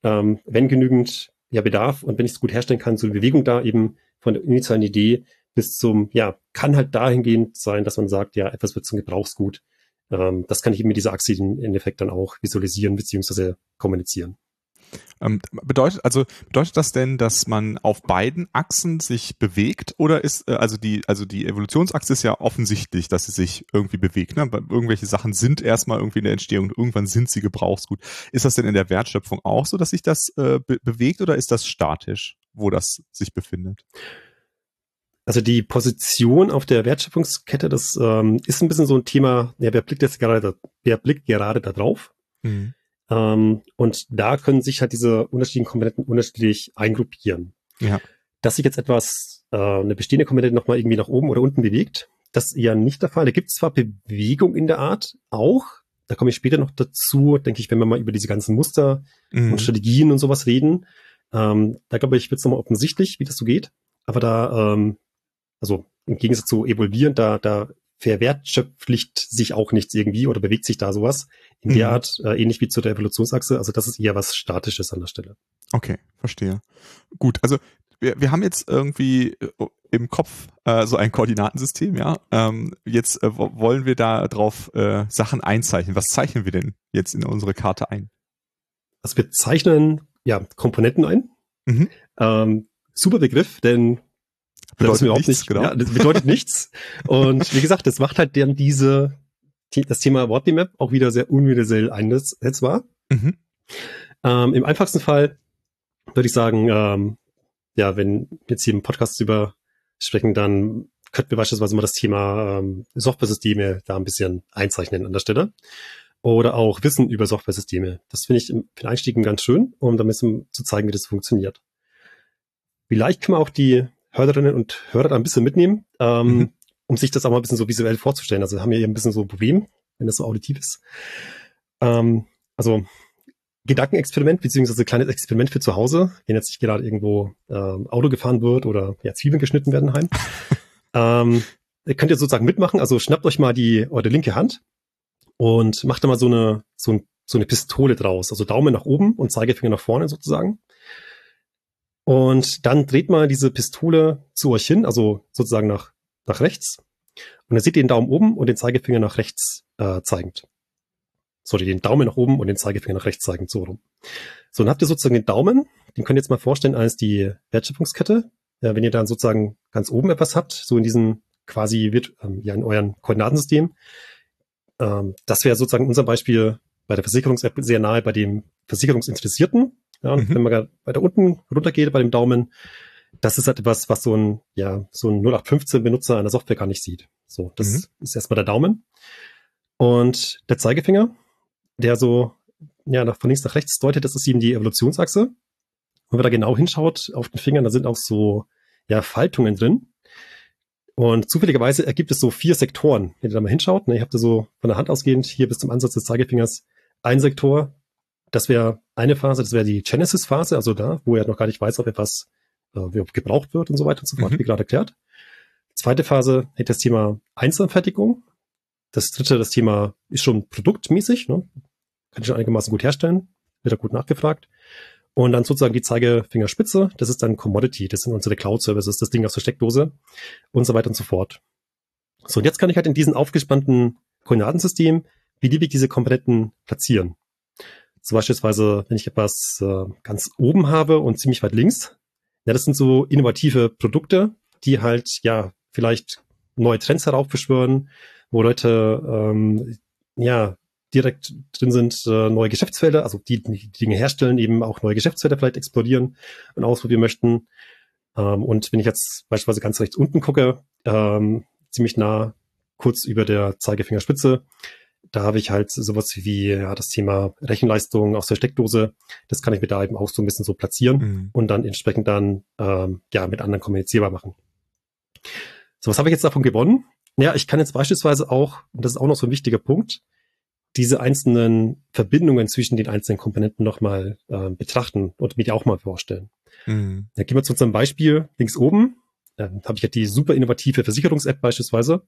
ähm, wenn genügend ja Bedarf und wenn ich es gut herstellen kann, so eine Bewegung da eben von der initialen Idee bis zum, ja, kann halt dahingehend sein, dass man sagt, ja, etwas wird zum Gebrauchsgut. Ähm, das kann ich eben mit dieser Achse im Endeffekt dann auch visualisieren beziehungsweise kommunizieren. Ähm, bedeutet, also, bedeutet das denn, dass man auf beiden Achsen sich bewegt oder ist, äh, also die, also die Evolutionsachse ist ja offensichtlich, dass sie sich irgendwie bewegt, ne? Irgendwelche Sachen sind erstmal irgendwie in der Entstehung und irgendwann sind sie Gebrauchsgut. Ist das denn in der Wertschöpfung auch so, dass sich das äh, be bewegt oder ist das statisch, wo das sich befindet? Also die Position auf der Wertschöpfungskette, das ähm, ist ein bisschen so ein Thema, ja, wer blickt jetzt gerade da, wer blickt gerade da drauf? Mhm. Ähm, und da können sich halt diese unterschiedlichen Komponenten unterschiedlich eingruppieren. Ja. Dass sich jetzt etwas, äh, eine bestehende Komponente nochmal irgendwie nach oben oder unten bewegt, das ist eher nicht der Fall. Da gibt es zwar Bewegung in der Art, auch, da komme ich später noch dazu, denke ich, wenn wir mal über diese ganzen Muster mhm. und Strategien und sowas reden. Ähm, da glaube ich, wird es nochmal offensichtlich, wie das so geht. Aber da, ähm, also im Gegensatz zu evolvieren, da, da verwertschöpflicht sich auch nichts irgendwie oder bewegt sich da sowas in mhm. der Art, äh, ähnlich wie zu der Evolutionsachse. Also das ist eher was Statisches an der Stelle. Okay, verstehe. Gut, also wir, wir haben jetzt irgendwie äh, im Kopf äh, so ein Koordinatensystem, ja. Ähm, jetzt äh, wollen wir da drauf äh, Sachen einzeichnen. Was zeichnen wir denn jetzt in unsere Karte ein? Also wir zeichnen ja Komponenten ein. Mhm. Ähm, super Begriff, denn bedeutet überhaupt nichts, nicht, genau. Ja, das bedeutet nichts. Und wie gesagt, das macht halt dann diese, das Thema Wortmap auch wieder sehr universell einsetzbar. Mhm. Ähm, Im einfachsten Fall würde ich sagen, ähm, ja, wenn jetzt hier im Podcast über sprechen, dann könnten wir beispielsweise mal das Thema ähm, Software-Systeme da ein bisschen einzeichnen an der Stelle. Oder auch Wissen über Software-Systeme. Das finde ich für den Einstieg ganz schön, um damit zu zeigen, wie das funktioniert. Vielleicht kann man auch die Hörerinnen und Hörer da ein bisschen mitnehmen, ähm, mhm. um sich das auch mal ein bisschen so visuell vorzustellen. Also haben wir hier ein bisschen so ein Problem, wenn das so auditiv ist. Ähm, also Gedankenexperiment beziehungsweise kleines Experiment für zu Hause, wenn jetzt nicht gerade irgendwo ähm, Auto gefahren wird oder ja, Zwiebeln geschnitten werden heim. [LAUGHS] ähm, ihr könnt ihr sozusagen mitmachen. Also schnappt euch mal die eure linke Hand und macht da mal so eine so, ein, so eine Pistole draus. Also Daumen nach oben und Zeigefinger nach vorne sozusagen. Und dann dreht man diese Pistole zu euch hin, also sozusagen nach, nach rechts. Und dann seht ihr den Daumen oben und den Zeigefinger nach rechts äh, zeigend. Sorry, den Daumen nach oben und den Zeigefinger nach rechts zeigend, so rum. So, dann habt ihr sozusagen den Daumen, den könnt ihr jetzt mal vorstellen als die Wertschöpfungskette. Ja, wenn ihr dann sozusagen ganz oben etwas habt, so in diesem quasi wird, ähm, ja, in euren Koordinatensystem. Ähm, das wäre sozusagen unser Beispiel bei der Versicherungs-App sehr nahe bei dem Versicherungsinteressierten. Ja, und mhm. wenn man weiter unten runtergeht bei dem Daumen, das ist halt etwas, was so ein, ja, so ein 0815 Benutzer einer Software gar nicht sieht. So, das mhm. ist erstmal der Daumen. Und der Zeigefinger, der so, ja, nach, von links nach rechts deutet, das ist eben die Evolutionsachse. Und wenn man da genau hinschaut auf den Fingern, da sind auch so, ja, Faltungen drin. Und zufälligerweise ergibt es so vier Sektoren. Wenn ihr da mal hinschaut, ne, ihr habt da so von der Hand ausgehend hier bis zum Ansatz des Zeigefingers ein Sektor, das wäre eine Phase, das wäre die Genesis-Phase, also da, wo er noch gar nicht weiß, ob etwas äh, gebraucht wird und so weiter und so fort, mhm. wie gerade erklärt. Zweite Phase hätte das Thema Einzelanfertigung. Das dritte, das Thema ist schon produktmäßig, ne? kann ich schon einigermaßen gut herstellen, wird da gut nachgefragt. Und dann sozusagen die Zeigefingerspitze, das ist dann Commodity, das sind unsere Cloud-Services, das Ding aus der Steckdose und so weiter und so fort. So, und jetzt kann ich halt in diesem aufgespannten Koordinatensystem beliebig diese Komponenten platzieren. So beispielsweise, wenn ich etwas äh, ganz oben habe und ziemlich weit links, ja, das sind so innovative Produkte, die halt ja vielleicht neue Trends heraufbeschwören, wo Leute ähm, ja direkt drin sind, äh, neue Geschäftsfelder, also die, die Dinge herstellen, eben auch neue Geschäftsfelder vielleicht explorieren und ausprobieren möchten. Ähm, und wenn ich jetzt beispielsweise ganz rechts unten gucke, ähm, ziemlich nah kurz über der Zeigefingerspitze, da habe ich halt sowas wie ja, das Thema Rechenleistung aus der Steckdose. Das kann ich mir da eben auch so ein bisschen so platzieren mhm. und dann entsprechend dann ähm, ja mit anderen kommunizierbar machen. So, was habe ich jetzt davon gewonnen? Ja, ich kann jetzt beispielsweise auch, und das ist auch noch so ein wichtiger Punkt, diese einzelnen Verbindungen zwischen den einzelnen Komponenten nochmal äh, betrachten und mir die auch mal vorstellen. Mhm. Da gehen wir zu unserem Beispiel links oben. Ähm, habe ich halt die super innovative Versicherungs-App beispielsweise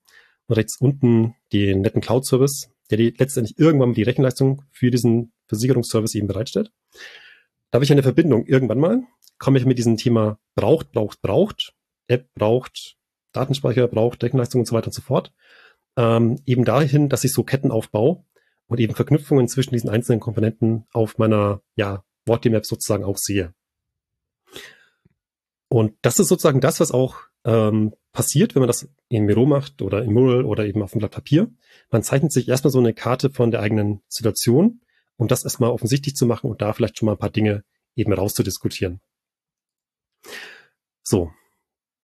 und rechts unten den netten Cloud-Service, der die letztendlich irgendwann die Rechenleistung für diesen Versicherungsservice eben bereitstellt. Da habe ich eine Verbindung irgendwann mal, komme ich mit diesem Thema braucht, braucht, braucht, App braucht, Datenspeicher braucht, Rechenleistung und so weiter und so fort, ähm, eben dahin, dass ich so Ketten aufbaue und eben Verknüpfungen zwischen diesen einzelnen Komponenten auf meiner ja, Wortmap sozusagen auch sehe. Und das ist sozusagen das, was auch ähm, passiert, wenn man das in Miro macht oder in Mural oder eben auf dem Blatt Papier. Man zeichnet sich erstmal so eine Karte von der eigenen Situation, um das erstmal offensichtlich zu machen und da vielleicht schon mal ein paar Dinge eben rauszudiskutieren. So.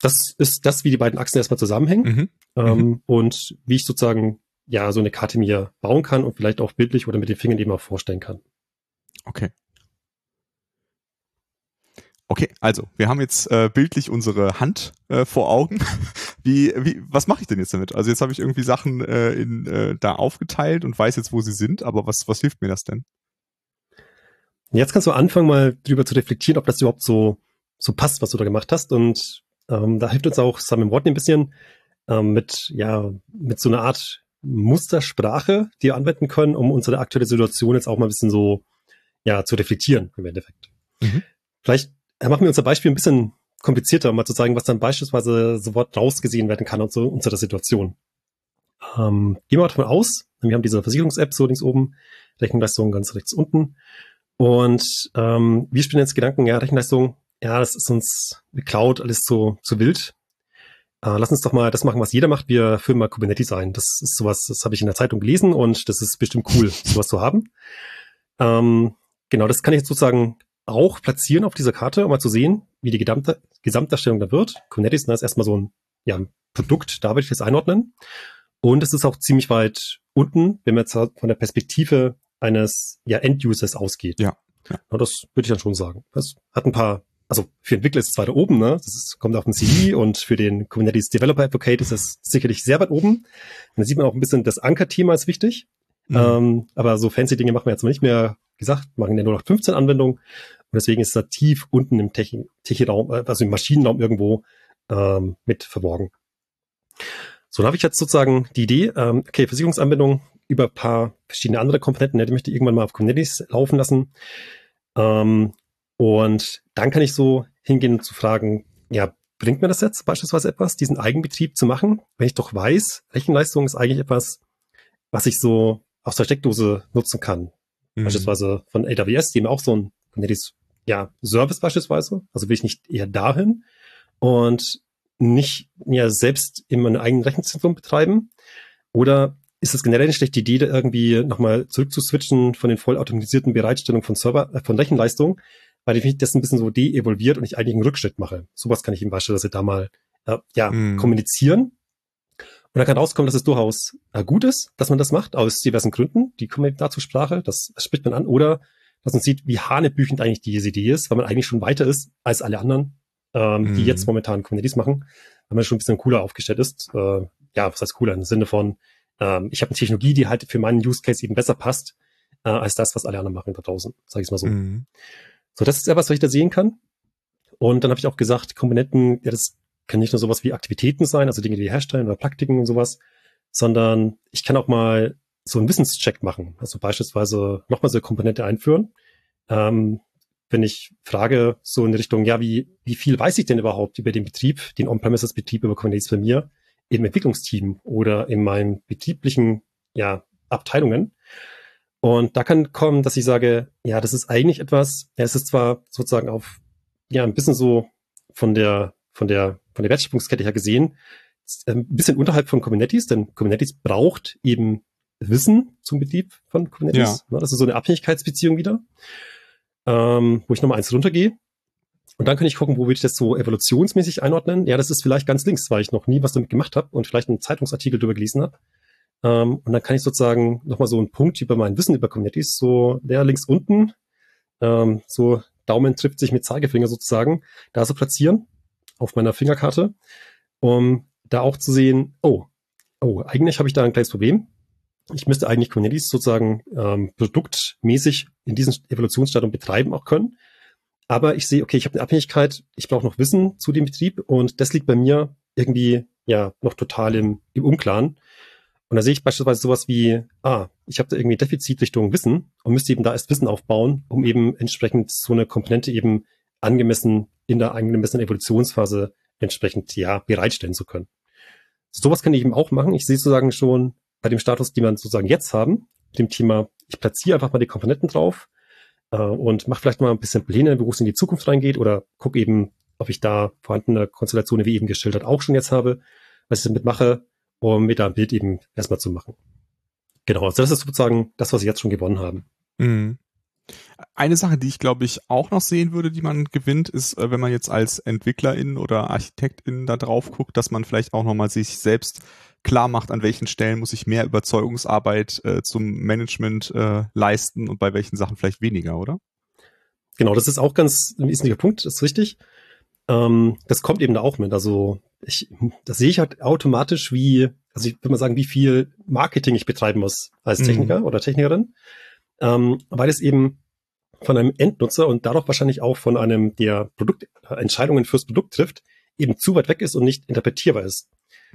Das ist das, wie die beiden Achsen erstmal zusammenhängen mhm. Ähm, mhm. und wie ich sozusagen ja so eine Karte mir bauen kann und vielleicht auch bildlich oder mit den Fingern eben auch vorstellen kann. Okay. Okay, also wir haben jetzt äh, bildlich unsere Hand äh, vor Augen. Wie, wie, was mache ich denn jetzt damit? Also jetzt habe ich irgendwie Sachen äh, in, äh, da aufgeteilt und weiß jetzt, wo sie sind, aber was, was hilft mir das denn? Jetzt kannst du anfangen, mal drüber zu reflektieren, ob das überhaupt so, so passt, was du da gemacht hast. Und ähm, da hilft uns auch Simon Watney ein bisschen ähm, mit, ja, mit so einer Art Mustersprache, die wir anwenden können, um unsere aktuelle Situation jetzt auch mal ein bisschen so, ja, zu reflektieren im Endeffekt. Mhm. Vielleicht machen wir unser Beispiel ein bisschen komplizierter, um mal zu zeigen, was dann beispielsweise sofort rausgesehen werden kann aus so unserer Situation. Ähm, gehen wir mal davon aus, wir haben diese Versicherungs-App so links oben, Rechenleistung ganz rechts unten. Und ähm, wir spielen jetzt Gedanken, ja, Rechenleistung, ja, das ist uns mit Cloud alles zu, zu wild. Äh, lass uns doch mal das machen, was jeder macht. Wir führen mal Kubernetes ein. Das ist sowas, das habe ich in der Zeitung gelesen und das ist bestimmt cool, sowas zu haben. Ähm, genau, das kann ich jetzt sozusagen auch platzieren auf dieser Karte, um mal zu sehen, wie die gesamte, Gesamtdarstellung da wird. Kubernetes ist erstmal so ein, ja, Produkt, da würde ich das einordnen. Und es ist auch ziemlich weit unten, wenn man jetzt von der Perspektive eines ja, End-Users ausgeht. Ja. ja. Das würde ich dann schon sagen. Das hat ein paar, also für Entwickler ist es weiter oben, ne? Das ist, kommt auf den CD und für den Kubernetes Developer Advocate ist es sicherlich sehr weit oben. Und da sieht man auch ein bisschen, das Anker-Thema ist wichtig. Mhm. Ähm, aber so fancy Dinge machen wir jetzt mal nicht mehr gesagt, machen ja nur noch 15 Anwendungen. Und deswegen ist da tief unten im Techie-Raum, äh, also im Maschinenraum irgendwo ähm, mit verborgen. So, dann habe ich jetzt sozusagen die Idee, ähm, okay, Versicherungsanwendung über paar verschiedene andere Komponenten, die möchte ich irgendwann mal auf Kubernetes laufen lassen. Ähm, und dann kann ich so hingehen zu fragen, ja, bringt mir das jetzt beispielsweise etwas, diesen Eigenbetrieb zu machen, wenn ich doch weiß, Rechenleistung ist eigentlich etwas, was ich so aus der Steckdose nutzen kann. Mhm. Beispielsweise von AWS, die haben auch so ein Kubernetes ja, Service beispielsweise, also will ich nicht eher dahin und nicht ja selbst in meinem eigenen Rechenzentrum betreiben? Oder ist es generell eine schlechte Idee, da irgendwie nochmal zurückzuswitchen von den vollautomatisierten Bereitstellungen von Server, äh, von Rechenleistung, weil ich das ein bisschen so de-evolviert und ich eigentlich einen Rückschritt mache. Sowas kann ich im beispielsweise da mal äh, ja, mm. kommunizieren. Und dann kann rauskommen, dass es durchaus äh, gut ist, dass man das macht, aus diversen Gründen. Die kommen eben da zur Sprache, das, das spricht man an. Oder dass man sieht, wie hanebüchend eigentlich diese Idee ist, weil man eigentlich schon weiter ist als alle anderen, ähm, mhm. die jetzt momentan Kubernetes machen, weil man schon ein bisschen cooler aufgestellt ist. Äh, ja, was heißt cooler? Im Sinne von, ähm, ich habe eine Technologie, die halt für meinen Use Case eben besser passt, äh, als das, was alle anderen machen da draußen, sage ich mal so. Mhm. So, das ist etwas, was ich da sehen kann. Und dann habe ich auch gesagt, Komponenten, ja, das kann nicht nur sowas wie Aktivitäten sein, also Dinge, die wir herstellen oder Praktiken und sowas, sondern ich kann auch mal so einen Wissenscheck machen. Also beispielsweise nochmal so eine Komponente einführen. Ähm, wenn ich frage, so in Richtung, ja, wie, wie viel weiß ich denn überhaupt über den Betrieb, den On-Premises-Betrieb über Kubernetes bei mir? im Entwicklungsteam oder in meinen betrieblichen ja, Abteilungen. Und da kann kommen, dass ich sage, ja, das ist eigentlich etwas, ja, es ist zwar sozusagen auf, ja, ein bisschen so von der, von der, von der Wertschöpfungskette her gesehen, ein bisschen unterhalb von Kubernetes, denn Kubernetes braucht eben Wissen zum Betrieb von Kubernetes. Ja. Das ist so eine Abhängigkeitsbeziehung wieder, ähm, wo ich nochmal eins runtergehe. Und dann kann ich gucken, wo würde ich das so evolutionsmäßig einordnen. Ja, das ist vielleicht ganz links, weil ich noch nie was damit gemacht habe und vielleicht einen Zeitungsartikel drüber gelesen habe. Ähm, und dann kann ich sozusagen nochmal so einen Punkt über mein Wissen über Kubernetes, so der links unten, ähm, so Daumen trifft sich mit Zeigefinger sozusagen, da so platzieren auf meiner Fingerkarte, um da auch zu sehen, oh, oh, eigentlich habe ich da ein kleines Problem. Ich müsste eigentlich Kubernetes sozusagen ähm, produktmäßig in diesem Evolutionsstadium betreiben auch können. Aber ich sehe, okay, ich habe eine Abhängigkeit, ich brauche noch Wissen zu dem Betrieb und das liegt bei mir irgendwie ja noch total im, im Unklaren. Und da sehe ich beispielsweise sowas wie, ah, ich habe da irgendwie Defizit Richtung Wissen und müsste eben da erst Wissen aufbauen, um eben entsprechend so eine Komponente eben angemessen in der angemessenen Evolutionsphase entsprechend ja bereitstellen zu können. Sowas kann ich eben auch machen. Ich sehe sozusagen schon bei dem Status, den wir sozusagen jetzt haben, dem Thema, ich platziere einfach mal die Komponenten drauf äh, und mache vielleicht mal ein bisschen Pläne, wo es in die Zukunft reingeht oder gucke eben, ob ich da vorhandene Konstellationen, wie eben geschildert, auch schon jetzt habe, was ich damit mache um mir da ein Bild eben erstmal zu machen. Genau, also das ist sozusagen das, was ich jetzt schon gewonnen habe. Mhm. Eine Sache, die ich glaube ich auch noch sehen würde, die man gewinnt, ist, äh, wenn man jetzt als Entwicklerin oder Architektin da drauf guckt, dass man vielleicht auch nochmal sich selbst klar macht, an welchen Stellen muss ich mehr Überzeugungsarbeit äh, zum Management äh, leisten und bei welchen Sachen vielleicht weniger, oder? Genau, das ist auch ganz ein wesentlicher Punkt, das ist richtig. Ähm, das kommt eben da auch mit. Also ich, das sehe ich halt automatisch, wie, also ich würde mal sagen, wie viel Marketing ich betreiben muss als mhm. Techniker mhm. oder Technikerin, ähm, weil es eben von einem Endnutzer und dadurch wahrscheinlich auch von einem, der Produktentscheidungen fürs Produkt trifft, eben zu weit weg ist und nicht interpretierbar ist.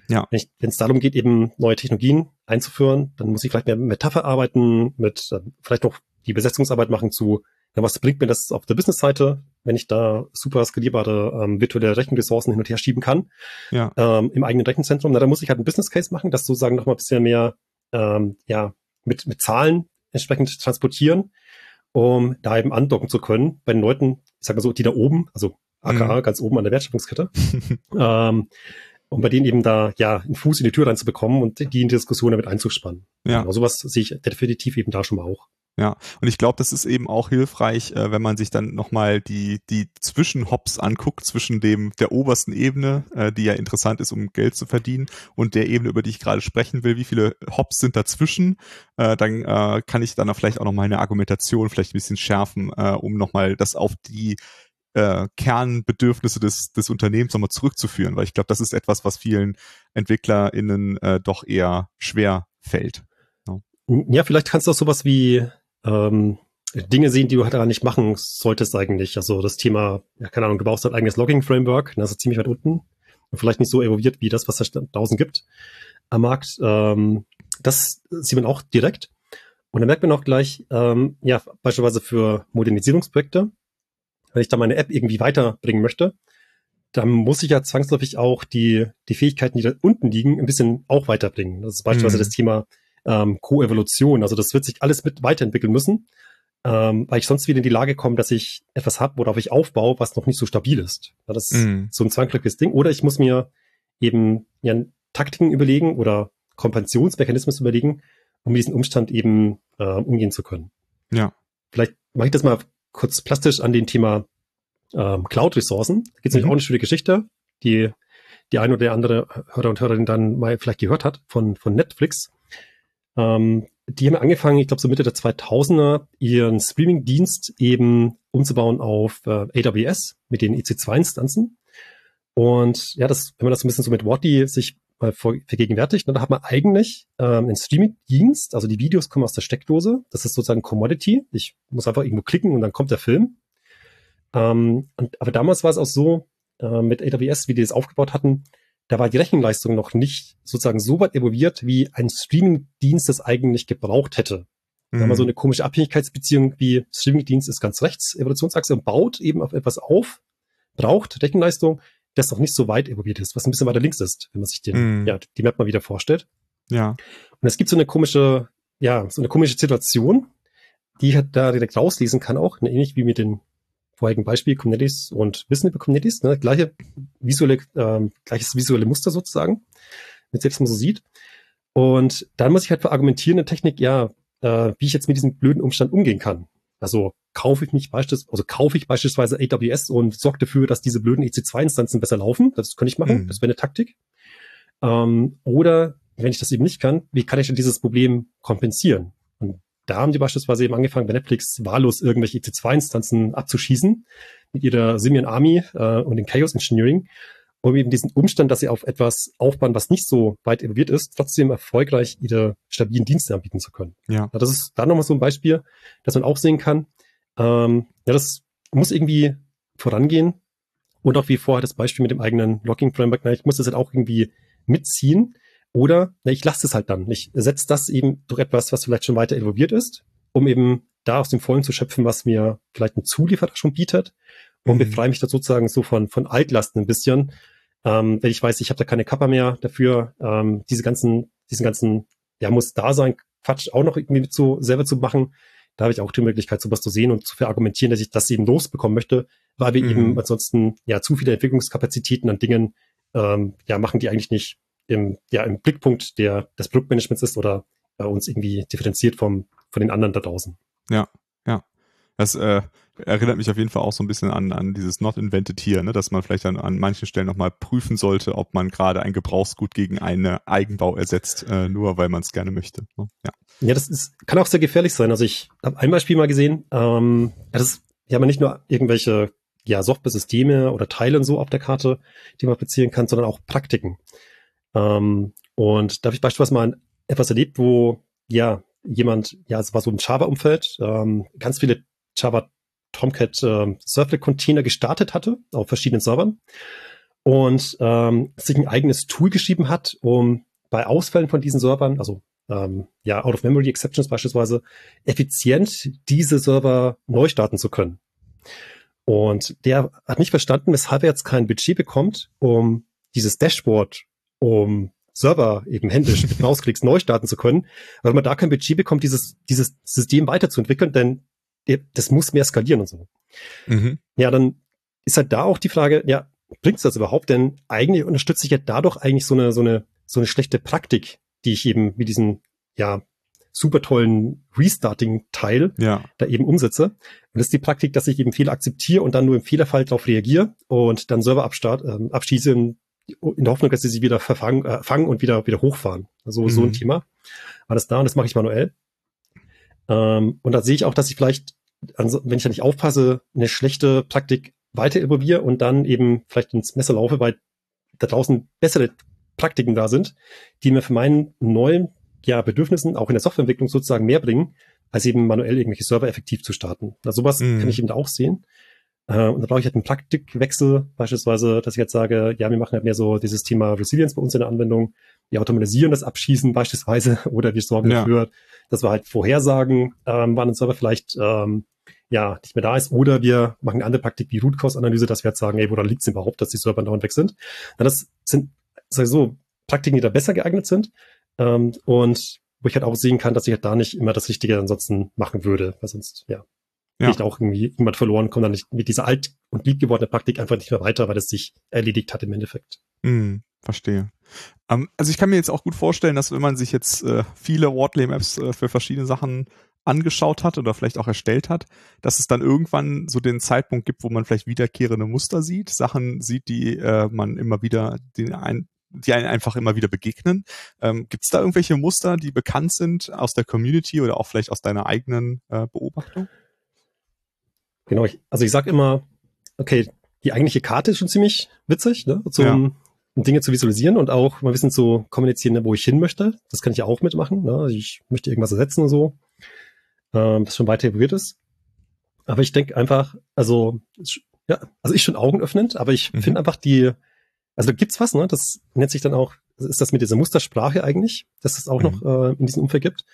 Ja. Wenn es darum geht, eben neue Technologien einzuführen, dann muss ich vielleicht mehr mit Metapher arbeiten, mit äh, vielleicht noch die Besetzungsarbeit machen zu ja, was bringt mir das auf der Business-Seite, wenn ich da super skalierbare ähm, virtuelle Rechenressourcen hin und her schieben kann ja. ähm, im eigenen Rechenzentrum? Na, da muss ich halt ein Business Case machen, das sozusagen noch mal ein bisschen mehr ähm, ja, mit, mit Zahlen entsprechend transportieren, um da eben andocken zu können bei den Leuten, ich sag mal so, die da oben, also aka mhm. ganz oben an der Wertschöpfungskette, [LAUGHS] ähm, um bei denen eben da ja einen Fuß in die Tür reinzubekommen und die in die Diskussion damit einzuspannen. Ja. Genau, sowas sehe ich definitiv eben da schon mal auch. Ja, und ich glaube, das ist eben auch hilfreich, äh, wenn man sich dann nochmal die, die Zwischenhops anguckt, zwischen dem der obersten Ebene, äh, die ja interessant ist, um Geld zu verdienen, und der Ebene, über die ich gerade sprechen will, wie viele Hops sind dazwischen, äh, dann äh, kann ich dann auch vielleicht auch nochmal eine Argumentation vielleicht ein bisschen schärfen, äh, um nochmal das auf die äh, Kernbedürfnisse des, des Unternehmens nochmal zurückzuführen, weil ich glaube, das ist etwas, was vielen EntwicklerInnen äh, doch eher schwer fällt. Ja, vielleicht kannst du auch sowas wie ähm, Dinge sehen, die du halt gar nicht machen solltest eigentlich. Also das Thema, ja, keine Ahnung, du brauchst halt eigenes Logging-Framework, das ist ziemlich weit unten und vielleicht nicht so evolviert wie das, was es da draußen gibt am Markt. Ähm, das sieht man auch direkt. Und dann merkt man auch gleich, ähm, ja, beispielsweise für Modernisierungsprojekte, wenn ich da meine App irgendwie weiterbringen möchte, dann muss ich ja zwangsläufig auch die, die Fähigkeiten, die da unten liegen, ein bisschen auch weiterbringen. Das ist beispielsweise mhm. das Thema ähm, Co-Evolution. Also das wird sich alles mit weiterentwickeln müssen, ähm, weil ich sonst wieder in die Lage komme, dass ich etwas habe, worauf ich aufbaue, was noch nicht so stabil ist. Ja, das ist mm. so ein zwangsläufiges Ding. Oder ich muss mir eben ja, Taktiken überlegen oder Kompensationsmechanismen überlegen, um mit diesem Umstand eben äh, umgehen zu können. Ja. Vielleicht mache ich das mal kurz plastisch an dem Thema ähm, Cloud-Ressourcen. Da gibt es mhm. nämlich auch eine schöne Geschichte, die die ein oder andere Hörer und Hörerin dann mal vielleicht gehört hat von, von Netflix. Ähm, die haben angefangen, ich glaube so Mitte der 2000er, ihren Streaming-Dienst eben umzubauen auf äh, AWS mit den EC2-Instanzen. Und ja, das, wenn man das ein bisschen so mit Wattly sich mal vergegenwärtigt, dann hat man eigentlich ähm, einen Streaming-Dienst, also die Videos kommen aus der Steckdose, das ist sozusagen Commodity. Ich muss einfach irgendwo klicken und dann kommt der Film. Ähm, und, aber damals war es auch so, äh, mit AWS, wie die das aufgebaut hatten, da war die Rechenleistung noch nicht sozusagen so weit evolviert, wie ein Streaming-Dienst das eigentlich gebraucht hätte. Da haben wir mhm. so eine komische Abhängigkeitsbeziehung wie Streaming-Dienst ist ganz rechts, Evolutionsachse und baut eben auf etwas auf, braucht Rechenleistung, das noch nicht so weit evolviert ist, was ein bisschen weiter links ist, wenn man sich den, mm. ja, die Map mal wieder vorstellt. Ja. Und es gibt so eine komische, ja, so eine komische Situation, die ich da direkt rauslesen kann auch, ne, ähnlich wie mit den vorigen Beispiel Kubernetes und Wissen über Kubernetes, ne, gleiche visuelle, ähm, gleiches visuelle Muster sozusagen, wenn selbst mal so sieht. Und dann muss ich halt verargumentieren in Technik, ja, äh, wie ich jetzt mit diesem blöden Umstand umgehen kann. Also kaufe ich mich beispielsweise, also kaufe ich beispielsweise AWS und sorge dafür, dass diese blöden EC2-Instanzen besser laufen. Das könnte ich machen. Mhm. Das wäre eine Taktik. Ähm, oder wenn ich das eben nicht kann, wie kann ich denn dieses Problem kompensieren? Da haben die beispielsweise eben angefangen, bei Netflix wahllos irgendwelche EC2-Instanzen abzuschießen mit ihrer Simian Army äh, und den Chaos Engineering, um eben diesen Umstand, dass sie auf etwas aufbauen, was nicht so weit evolviert ist, trotzdem erfolgreich ihre stabilen Dienste anbieten zu können. Ja. Das ist da nochmal so ein Beispiel, dass man auch sehen kann, ähm, ja, das muss irgendwie vorangehen. Und auch wie vorher das Beispiel mit dem eigenen Locking-Framework, ich muss das halt auch irgendwie mitziehen. Oder na, ich lasse es halt dann. Ich setze das eben durch etwas, was vielleicht schon weiter evolviert ist, um eben da aus dem Vollen zu schöpfen, was mir vielleicht ein Zulieferer schon bietet und mhm. befreie mich da sozusagen so von, von Altlasten ein bisschen. Ähm, wenn ich weiß, ich habe da keine Kappa mehr dafür, ähm, diese ganzen, diesen ganzen, ja, muss da sein, Quatsch auch noch irgendwie so selber zu machen. Da habe ich auch die Möglichkeit, sowas zu sehen und zu verargumentieren, dass ich das eben losbekommen möchte, weil wir mhm. eben ansonsten ja zu viele Entwicklungskapazitäten an Dingen ähm, ja machen, die eigentlich nicht im, ja, im Blickpunkt der, des Produktmanagements ist oder äh, uns irgendwie differenziert vom, von den anderen da draußen. Ja, ja. Das äh, erinnert mich auf jeden Fall auch so ein bisschen an, an dieses Not Invented hier, ne? dass man vielleicht an, an manchen Stellen nochmal prüfen sollte, ob man gerade ein Gebrauchsgut gegen einen Eigenbau ersetzt, äh, nur weil man es gerne möchte. Ne? Ja. ja, das ist, kann auch sehr gefährlich sein. Also ich habe ein Beispiel mal gesehen, ähm, das ist ja aber nicht nur irgendwelche ja, Software-Systeme oder Teile und so auf der Karte, die man beziehen kann, sondern auch Praktiken. Ähm, und da habe ich beispielsweise mal etwas erlebt, wo ja jemand, ja, es war so ein Java-Umfeld, ähm, ganz viele Java Tomcat äh, Servlet-Container gestartet hatte auf verschiedenen Servern und ähm, sich ein eigenes Tool geschrieben hat, um bei Ausfällen von diesen Servern, also ähm, ja, Out-of-Memory-Exceptions beispielsweise, effizient diese Server neu starten zu können. Und der hat nicht verstanden, weshalb er jetzt kein Budget bekommt, um dieses Dashboard um Server eben händisch mit Mausklicks neu starten zu können, weil man da kein Budget bekommt, dieses, dieses System weiterzuentwickeln, denn das muss mehr skalieren und so. Mhm. Ja, dann ist halt da auch die Frage, ja, bringt's das überhaupt? Denn eigentlich unterstütze ich ja dadurch eigentlich so eine, so eine, so eine schlechte Praktik, die ich eben mit diesem, ja, super tollen Restarting-Teil ja. da eben umsetze. Und das ist die Praktik, dass ich eben Fehler akzeptiere und dann nur im Fehlerfall darauf reagiere und dann Server abstart, äh, abschieße und in der Hoffnung, dass sie sie wieder verfangen, äh, fangen und wieder, wieder hochfahren. Also mhm. so ein mhm. Thema. Alles da und das mache ich manuell. Ähm, und da sehe ich auch, dass ich vielleicht, also, wenn ich da nicht aufpasse, eine schlechte Praktik weiter evolviere und dann eben vielleicht ins Messer laufe, weil da draußen bessere Praktiken da sind, die mir für meinen neuen ja, Bedürfnissen auch in der Softwareentwicklung sozusagen mehr bringen, als eben manuell irgendwelche Server effektiv zu starten. Also sowas mhm. kann ich eben da auch sehen. Äh, und da brauche ich halt einen Praktikwechsel, beispielsweise, dass ich jetzt sage, ja, wir machen halt mehr so dieses Thema Resilience bei uns in der Anwendung. Wir automatisieren das Abschießen beispielsweise [LAUGHS] oder wir sorgen ja. dafür, dass wir halt vorhersagen, ähm, wann ein Server vielleicht ähm, ja nicht mehr da ist. Oder wir machen eine andere Praktik wie Root Cause Analyse, dass wir jetzt sagen, ey, woran liegt es überhaupt, dass die Server dauernd weg sind? Na, das sind sag ich so Praktiken, die da besser geeignet sind. Ähm, und wo ich halt auch sehen kann, dass ich halt da nicht immer das Richtige ansonsten machen würde, weil sonst, ja, ja. nicht auch irgendwie jemand verloren, kommt dann nicht mit dieser alt und lieb gewordene Praktik einfach nicht mehr weiter, weil es sich erledigt hat im Endeffekt. Mm, verstehe. Ähm, also ich kann mir jetzt auch gut vorstellen, dass wenn man sich jetzt äh, viele Wordlay-Maps äh, für verschiedene Sachen angeschaut hat oder vielleicht auch erstellt hat, dass es dann irgendwann so den Zeitpunkt gibt, wo man vielleicht wiederkehrende Muster sieht, Sachen sieht, die äh, man immer wieder, die, ein, die einen einfach immer wieder begegnen. Ähm, Gibt es da irgendwelche Muster, die bekannt sind aus der Community oder auch vielleicht aus deiner eigenen äh, Beobachtung? Genau, ich, also ich sag immer, okay, die eigentliche Karte ist schon ziemlich witzig, ne? Zum, ja. um Dinge zu visualisieren und auch mal wissen zu kommunizieren, ne, wo ich hin möchte. Das kann ich ja auch mitmachen. Ne? Also ich möchte irgendwas ersetzen und so, ähm, das schon weiter evaluiert ist. Aber ich denke einfach, also ja, also ich schon augenöffnend, aber ich mhm. finde einfach die, also da gibt's was, ne? Das nennt sich dann auch, ist das mit dieser Mustersprache eigentlich, dass es auch mhm. noch äh, in diesem Umfeld gibt.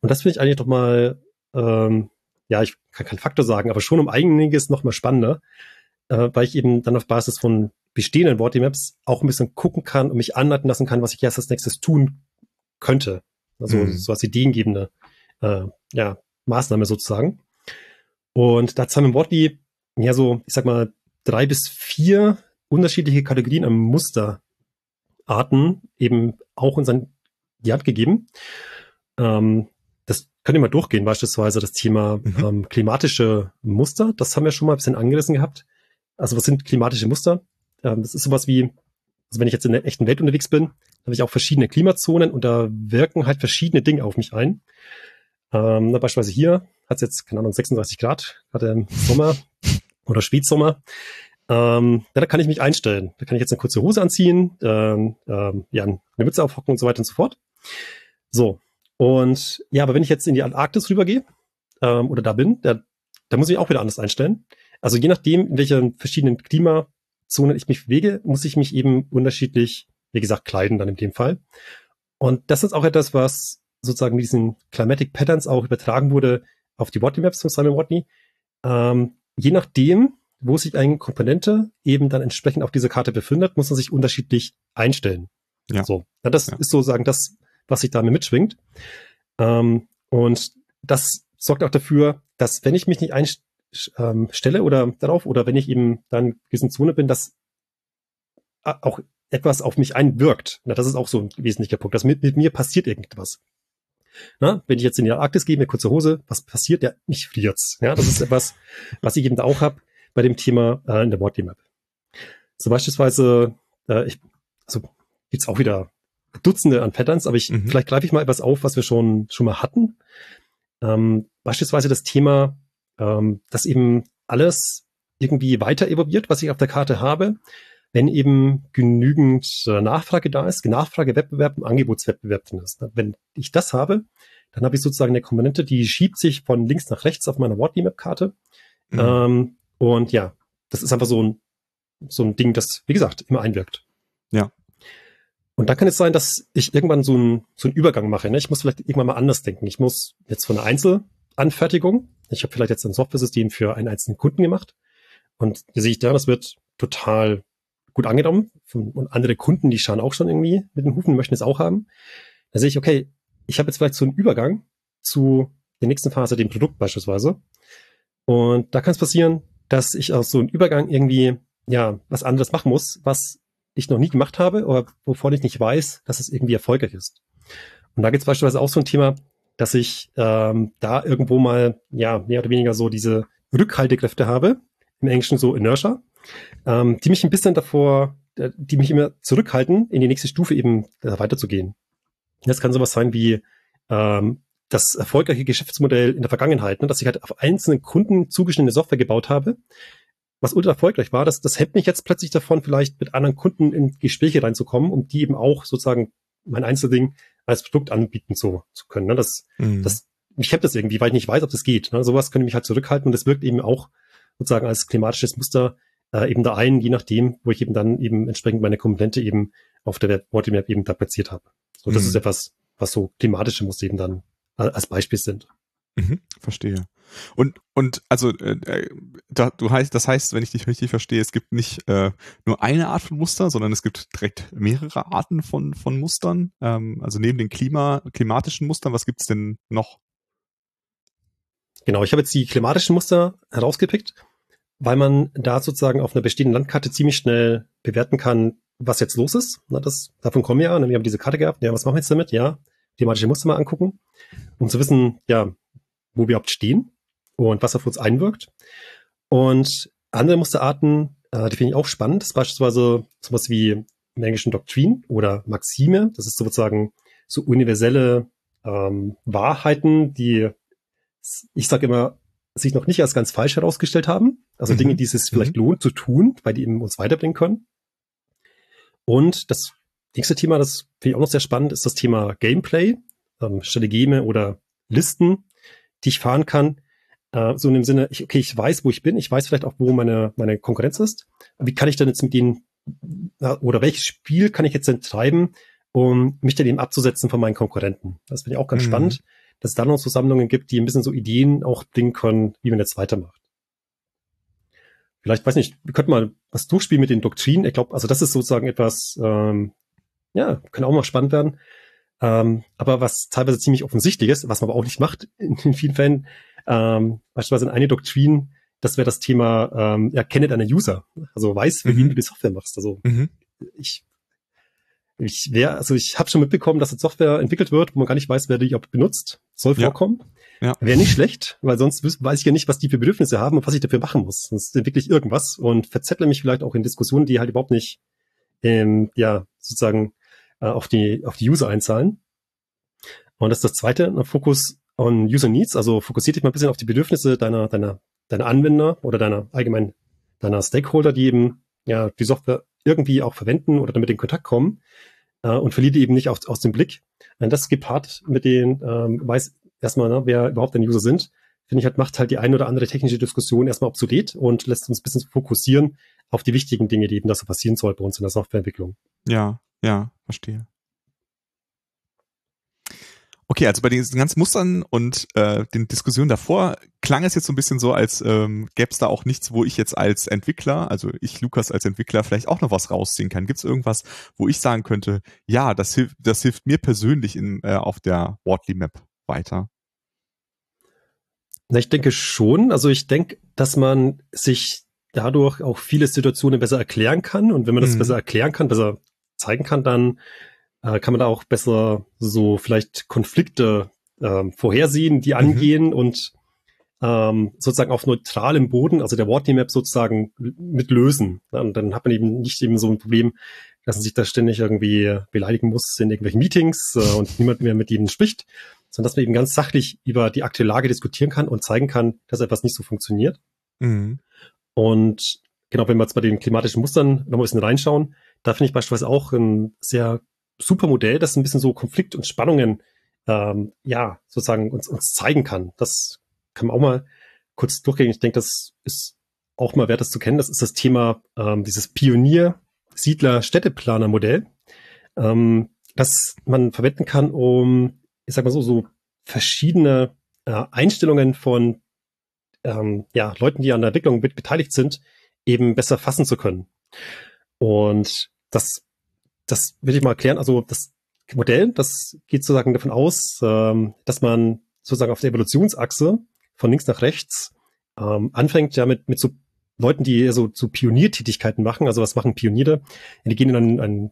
Und das finde ich eigentlich doch mal ähm, ja, ich kann keinen Faktor sagen, aber schon um einiges noch mal spannender. äh, weil ich eben dann auf Basis von bestehenden Wortmaps auch ein bisschen gucken kann und mich anleiten lassen kann, was ich erst als nächstes tun könnte. Also mhm. so als ideengebende äh, ja, Maßnahme sozusagen. Und da haben wir Wortly ja so, ich sag mal, drei bis vier unterschiedliche Kategorien an Musterarten eben auch uns an die Hand gegeben. Ähm, könnt ihr mal durchgehen, beispielsweise das Thema mhm. ähm, klimatische Muster. Das haben wir schon mal ein bisschen angerissen gehabt. Also was sind klimatische Muster? Ähm, das ist sowas wie, also wenn ich jetzt in der echten Welt unterwegs bin, habe ich auch verschiedene Klimazonen und da wirken halt verschiedene Dinge auf mich ein. Ähm, beispielsweise hier hat es jetzt, keine Ahnung, 36 Grad, gerade im Sommer [LAUGHS] oder Spätsommer. Ähm, ja, da kann ich mich einstellen. Da kann ich jetzt eine kurze Hose anziehen, ähm, ähm, ja, eine Mütze aufhocken und so weiter und so fort. So. Und ja, aber wenn ich jetzt in die Antarktis rübergehe ähm, oder da bin, da, da muss ich auch wieder anders einstellen. Also je nachdem, in welchen verschiedenen Klimazonen ich mich bewege, muss ich mich eben unterschiedlich, wie gesagt, kleiden dann in dem Fall. Und das ist auch etwas, was sozusagen mit diesen Climatic Patterns auch übertragen wurde auf die Watney Maps von Simon Watney. Ähm, je nachdem, wo sich eine Komponente eben dann entsprechend auf dieser Karte befindet, muss man sich unterschiedlich einstellen. Ja. So. Ja, das ja. ist sozusagen das, was sich damit mitschwingt. Ähm, und das sorgt auch dafür, dass wenn ich mich nicht einstelle ähm, oder darauf oder wenn ich eben dann in Zone bin, dass auch etwas auf mich einwirkt. Na, das ist auch so ein wesentlicher Punkt. Dass mit, mit mir passiert irgendwas. Na, wenn ich jetzt in die Arktis gehe, mir kurze Hose, was passiert? Ja, mich friert's. Ja, das ist etwas, was ich eben da auch habe bei dem Thema äh, in der Boardgame Map. So beispielsweise, äh, ich, also gibt's auch wieder Dutzende an Patterns, aber ich, mhm. vielleicht greife ich mal etwas auf, was wir schon, schon mal hatten. Ähm, beispielsweise das Thema, ähm, dass eben alles irgendwie weiter evolviert, was ich auf der Karte habe, wenn eben genügend äh, Nachfrage da ist, Nachfragewettbewerb und Angebotswettbewerb drin ist. Wenn ich das habe, dann habe ich sozusagen eine Komponente, die schiebt sich von links nach rechts auf meiner Wortly-Map-Karte. Mhm. Ähm, und ja, das ist einfach so ein, so ein Ding, das, wie gesagt, immer einwirkt. Ja. Und da kann es sein, dass ich irgendwann so einen, so einen Übergang mache. Ne? Ich muss vielleicht irgendwann mal anders denken. Ich muss jetzt von einer Einzelanfertigung, ich habe vielleicht jetzt ein Software-System für einen einzelnen Kunden gemacht. Und da sehe ich da, das wird total gut angenommen. Und andere Kunden, die schauen auch schon irgendwie mit den Hufen, möchten es auch haben. Da sehe ich, okay, ich habe jetzt vielleicht so einen Übergang zu der nächsten Phase, dem Produkt beispielsweise. Und da kann es passieren, dass ich aus so einem Übergang irgendwie, ja, was anderes machen muss, was ich noch nie gemacht habe oder wovon ich nicht weiß, dass es irgendwie erfolgreich ist. Und da gibt es beispielsweise auch so ein Thema, dass ich ähm, da irgendwo mal, ja, mehr oder weniger so diese Rückhaltekräfte habe, im Englischen so Inertia, ähm, die mich ein bisschen davor, äh, die mich immer zurückhalten, in die nächste Stufe eben äh, weiterzugehen. Das kann sowas sein wie ähm, das erfolgreiche Geschäftsmodell in der Vergangenheit, ne, dass ich halt auf einzelnen Kunden zugeschnittene Software gebaut habe, was ultra erfolgreich war, das, das hält mich jetzt plötzlich davon, vielleicht mit anderen Kunden in Gespräche reinzukommen, um die eben auch sozusagen mein Einzelding als Produkt anbieten zu, zu können. Ne? Das, mhm. das, ich habe das irgendwie, weil ich nicht weiß, ob das geht. Ne? Sowas könnte mich halt zurückhalten und das wirkt eben auch sozusagen als klimatisches Muster äh, eben da ein, je nachdem, wo ich eben dann eben entsprechend meine Komponente eben auf der Wortmap eben da platziert habe. So, das mhm. ist etwas, was so klimatische Muster eben dann als Beispiel sind. Mhm, verstehe. Und und also äh, äh, da, du heißt, das heißt, wenn ich dich richtig verstehe, es gibt nicht äh, nur eine Art von Muster, sondern es gibt direkt mehrere Arten von von Mustern. Ähm, also neben den Klima klimatischen Mustern, was gibt's denn noch? Genau, ich habe jetzt die klimatischen Muster herausgepickt weil man da sozusagen auf einer bestehenden Landkarte ziemlich schnell bewerten kann, was jetzt los ist. Na, das, davon kommen wir ja. Wir haben diese Karte gehabt. Ja, was machen wir jetzt damit? Ja, thematische Muster mal angucken, um zu wissen, ja, wo wir überhaupt stehen und was auf uns einwirkt. Und andere Musterarten, äh, die finde ich auch spannend. Das ist beispielsweise sowas wie im Englischen Doktrin oder Maxime. Das ist sozusagen so universelle ähm, Wahrheiten, die ich sage immer, sich noch nicht als ganz falsch herausgestellt haben. Also mhm. Dinge, die es vielleicht mhm. lohnt zu tun, weil die eben uns weiterbringen können. Und das nächste Thema, das finde ich auch noch sehr spannend, ist das Thema Gameplay, ähm, Strategieme oder Listen, die ich fahren kann. Äh, so in dem Sinne, ich, okay, ich weiß, wo ich bin, ich weiß vielleicht auch, wo meine, meine Konkurrenz ist. Wie kann ich denn jetzt mit denen, oder welches Spiel kann ich jetzt denn treiben, um mich dann eben abzusetzen von meinen Konkurrenten? Das finde ich auch ganz mhm. spannend dass es da noch so Sammlungen gibt, die ein bisschen so Ideen auch bringen können, wie man jetzt weitermacht. vielleicht, weiß nicht, wir könnten mal was durchspielen mit den Doktrinen. Ich glaube, also das ist sozusagen etwas, ähm, ja, kann auch mal spannend werden. Ähm, aber was teilweise ziemlich offensichtlich ist, was man aber auch nicht macht in, in vielen Fällen, ähm, beispielsweise in eine Doktrin, das wäre das Thema, ähm, ja, kenne deine User. Also weiß, für mhm. wen du die Software machst. Also mhm. ich, ich wäre, also ich habe schon mitbekommen, dass jetzt Software entwickelt wird, wo man gar nicht weiß, wer die überhaupt benutzt. Soll vorkommen. Ja. Wäre nicht schlecht, weil sonst weiß ich ja nicht, was die für Bedürfnisse haben und was ich dafür machen muss. Sonst entwickle ich irgendwas und verzettle mich vielleicht auch in Diskussionen, die halt überhaupt nicht, ähm, ja, sozusagen äh, auf die auf die User einzahlen. Und das ist das zweite, Fokus on User Needs, also fokussiert dich mal ein bisschen auf die Bedürfnisse deiner deiner deiner Anwender oder deiner allgemein deiner Stakeholder, die eben ja die Software irgendwie auch verwenden oder damit in Kontakt kommen äh, und verliert eben nicht aus, aus dem Blick. Und das gepaart mit den ähm, weiß erstmal, ne, wer überhaupt deine User sind, finde ich halt, macht halt die ein oder andere technische Diskussion erstmal obsolet und lässt uns ein bisschen fokussieren auf die wichtigen Dinge, die eben da so passieren soll bei uns in der Softwareentwicklung. Ja, ja, verstehe. Okay, also bei den ganzen Mustern und äh, den Diskussionen davor klang es jetzt so ein bisschen so, als ähm, gäbe es da auch nichts, wo ich jetzt als Entwickler, also ich Lukas als Entwickler, vielleicht auch noch was rausziehen kann. Gibt es irgendwas, wo ich sagen könnte, ja, das hilft, das hilft mir persönlich in, äh, auf der Wortly Map weiter? Na, ich denke schon. Also ich denke, dass man sich dadurch auch viele Situationen besser erklären kann. Und wenn man das mhm. besser erklären kann, besser zeigen kann, dann äh, kann man da auch besser so vielleicht Konflikte äh, vorhersehen, die mhm. angehen mhm. und ähm, sozusagen auf neutralem Boden, also der Wortname Map sozusagen mit lösen. Und dann hat man eben nicht eben so ein Problem, dass man sich da ständig irgendwie beleidigen muss in irgendwelchen Meetings äh, und niemand mehr mit ihnen spricht, sondern dass man eben ganz sachlich über die aktuelle Lage diskutieren kann und zeigen kann, dass etwas nicht so funktioniert. Mhm. Und genau, wenn wir jetzt bei den klimatischen Mustern noch ein bisschen reinschauen, da finde ich beispielsweise auch ein sehr super Modell, das ein bisschen so Konflikt und Spannungen ähm, ja sozusagen uns, uns zeigen kann. Das kann man auch mal kurz durchgehen. Ich denke, das ist auch mal wert, das zu kennen. Das ist das Thema ähm, dieses Pionier-Siedler-Städteplaner-Modell, ähm, das man verwenden kann, um ich sag mal so, so verschiedene äh, Einstellungen von ähm, ja, Leuten, die an der Entwicklung mit beteiligt sind, eben besser fassen zu können. Und das, das will ich mal erklären. Also das Modell, das geht sozusagen davon aus, ähm, dass man sozusagen auf der Evolutionsachse von links nach rechts ähm, anfängt ja mit, mit so Leuten, die so, so Pioniertätigkeiten machen. Also was machen Pioniere? Die gehen in ein, ein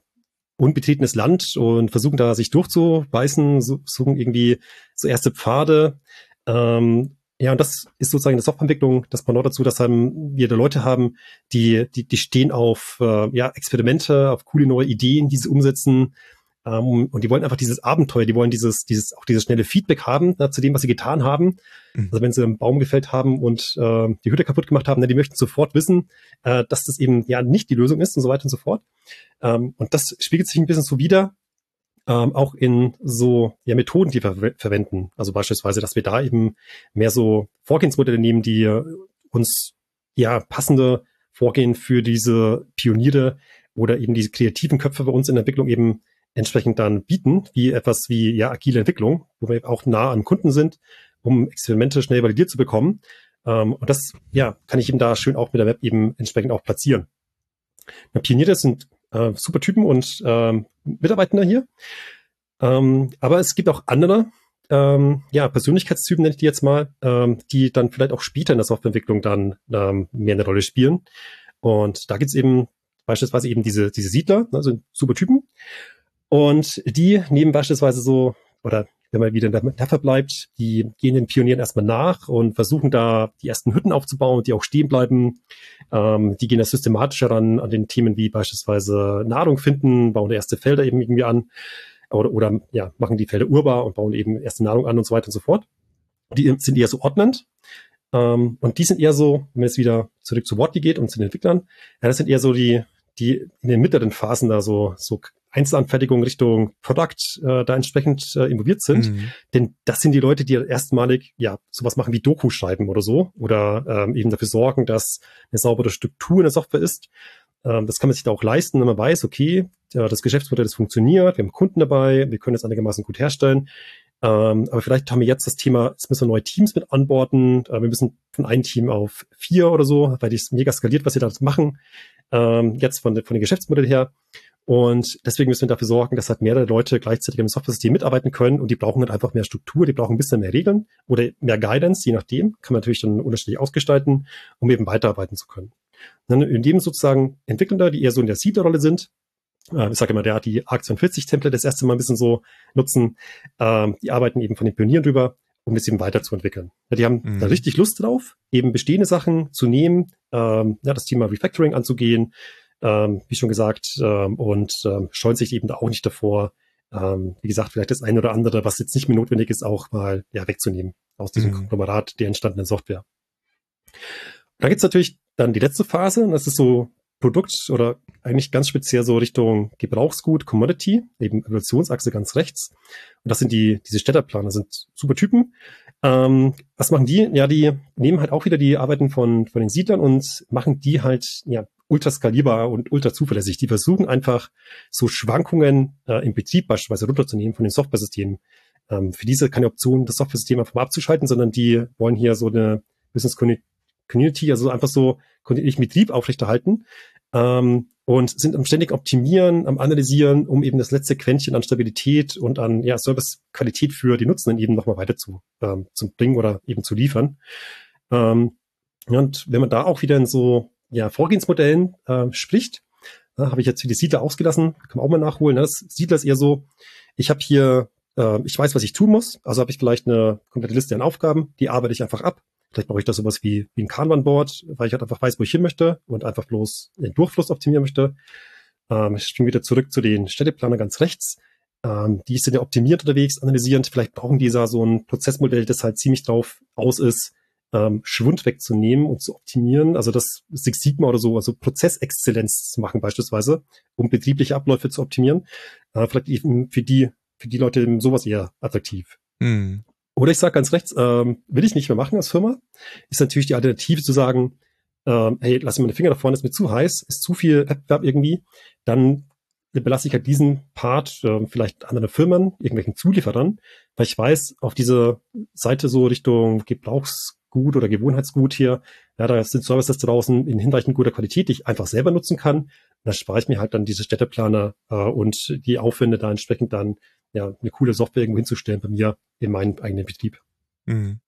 unbetretenes Land und versuchen da sich durchzubeißen, suchen irgendwie so erste Pfade. Ähm, ja, und das ist sozusagen eine Softwareentwicklung, das Pendant dazu, dass haben wir da Leute haben, die, die, die stehen auf äh, ja, Experimente, auf coole neue Ideen, die sie umsetzen. Ähm, und die wollen einfach dieses Abenteuer, die wollen dieses, dieses, auch dieses schnelle Feedback haben na, zu dem, was sie getan haben. Mhm. Also wenn sie einen Baum gefällt haben und äh, die Hütte kaputt gemacht haben, na, die möchten sofort wissen, äh, dass das eben ja nicht die Lösung ist und so weiter und so fort. Ähm, und das spiegelt sich ein bisschen so wieder, ähm, auch in so ja, Methoden, die wir ver verwenden. Also beispielsweise, dass wir da eben mehr so Vorgehensmodelle nehmen, die uns ja passende Vorgehen für diese Pioniere oder eben diese kreativen Köpfe bei uns in der Entwicklung eben entsprechend dann bieten, wie etwas wie ja agile Entwicklung, wo wir auch nah am Kunden sind, um Experimente schnell validiert zu bekommen. Ähm, und das ja kann ich eben da schön auch mit der Web eben entsprechend auch platzieren. Pioniere sind äh, super Typen und ähm, Mitarbeitender hier. Ähm, aber es gibt auch andere, ähm, ja, Persönlichkeitstypen nenne ich die jetzt mal, ähm, die dann vielleicht auch später in der Softwareentwicklung dann ähm, mehr eine Rolle spielen. Und da gibt's eben beispielsweise eben diese, diese Siedler, also super Typen. Und die nehmen beispielsweise so, oder wenn man wieder in der Metapher bleibt, die gehen den Pionieren erstmal nach und versuchen da die ersten Hütten aufzubauen, die auch stehen bleiben. Ähm, die gehen da systematisch heran an den Themen wie beispielsweise Nahrung finden, bauen erste Felder eben irgendwie an oder, oder ja, machen die Felder urbar und bauen eben erste Nahrung an und so weiter und so fort. Die sind eher so ordnend. Ähm, und die sind eher so, wenn es wieder zurück zu Wortly geht und zu den Entwicklern, ja, das sind eher so die, die in den mittleren Phasen da so, so Einzelanfertigung Richtung Product äh, da entsprechend äh, involviert sind. Mhm. Denn das sind die Leute, die erstmalig ja sowas machen wie Doku schreiben oder so oder ähm, eben dafür sorgen, dass eine saubere Struktur in der Software ist. Ähm, das kann man sich da auch leisten, wenn man weiß, okay, ja, das Geschäftsmodell das funktioniert, wir haben Kunden dabei, wir können es einigermaßen gut herstellen. Ähm, aber vielleicht haben wir jetzt das Thema, jetzt müssen wir neue Teams mit anborden. Äh, wir müssen von einem Team auf vier oder so, weil die ist mega skaliert, was sie da machen. Ähm, jetzt von, von den Geschäftsmodellen her. Und deswegen müssen wir dafür sorgen, dass halt mehrere Leute gleichzeitig im Software-System mitarbeiten können und die brauchen halt einfach mehr Struktur, die brauchen ein bisschen mehr Regeln oder mehr Guidance, je nachdem, kann man natürlich dann unterschiedlich ausgestalten, um eben weiterarbeiten zu können. Und dann in dem sozusagen Entwickelnder, die eher so in der Siedlerrolle sind, äh, ich sage immer, der hat die ARC 42 Template das erste Mal ein bisschen so nutzen, ähm, die arbeiten eben von den Pionieren drüber, um es eben weiterzuentwickeln. Ja, die haben mhm. da richtig Lust drauf, eben bestehende Sachen zu nehmen, ähm, ja, das Thema Refactoring anzugehen, ähm, wie schon gesagt, ähm, und ähm, scheuen sich eben da auch nicht davor, ähm, wie gesagt, vielleicht das eine oder andere, was jetzt nicht mehr notwendig ist, auch mal ja, wegzunehmen aus diesem mhm. Konglomerat der entstandenen Software. Und dann gibt's natürlich dann die letzte Phase, und das ist so Produkt oder eigentlich ganz speziell so Richtung Gebrauchsgut, Commodity, eben Evolutionsachse ganz rechts. Und das sind die, diese Städterplaner, sind super Typen. Ähm, was machen die? Ja, die nehmen halt auch wieder die Arbeiten von, von den Siedlern und machen die halt, ja, ultra skalierbar und ultra zuverlässig. Die versuchen einfach so Schwankungen äh, im Betrieb beispielsweise runterzunehmen von den Software-Systemen. Ähm, für diese keine Option, das Software-System einfach mal abzuschalten, sondern die wollen hier so eine Business Community, also einfach so kontinuierlichen Betrieb aufrechterhalten ähm, und sind am ständig optimieren, am analysieren, um eben das letzte Quäntchen an Stabilität und an ja, Servicequalität für die Nutzenden eben nochmal weiter zu, ähm, zu bringen oder eben zu liefern. Ähm, und wenn man da auch wieder in so ja, Vorgehensmodellen äh, spricht. Ja, habe ich jetzt für die Siedler ausgelassen, kann man auch mal nachholen. Ne? Das Siedler ist eher so, ich habe hier, äh, ich weiß, was ich tun muss, also habe ich vielleicht eine komplette Liste an Aufgaben, die arbeite ich einfach ab. Vielleicht brauche ich da sowas wie, wie ein Kanban-Board, weil ich halt einfach weiß, wo ich hin möchte und einfach bloß den Durchfluss optimieren möchte. Ähm, ich springe wieder zurück zu den Städteplaner ganz rechts. Ähm, die sind ja optimiert unterwegs, analysierend. Vielleicht brauchen die da so ein Prozessmodell, das halt ziemlich drauf aus ist, ähm, Schwund wegzunehmen und zu optimieren, also das Six Sigma oder so, also Prozessexzellenz zu machen beispielsweise, um betriebliche Abläufe zu optimieren. Äh, vielleicht eben für die, für die Leute eben sowas eher attraktiv. Mhm. Oder ich sage ganz rechts, ähm, will ich nicht mehr machen als Firma, ist natürlich die Alternative zu sagen, ähm, hey, lass mir meine Finger da vorne, ist mir zu heiß, ist zu viel Wettbewerb irgendwie, dann belasse ich halt diesen Part äh, vielleicht anderen Firmen, irgendwelchen Zulieferern, weil ich weiß, auf dieser Seite so Richtung Gebrauchs Gut oder Gewohnheitsgut hier. Ja, da sind Services draußen in hinreichend guter Qualität, die ich einfach selber nutzen kann. Und da spare ich mir halt dann diese Städteplaner äh, und die Aufwände da entsprechend dann ja eine coole Software irgendwo hinzustellen bei mir in meinem eigenen Betrieb. Mhm.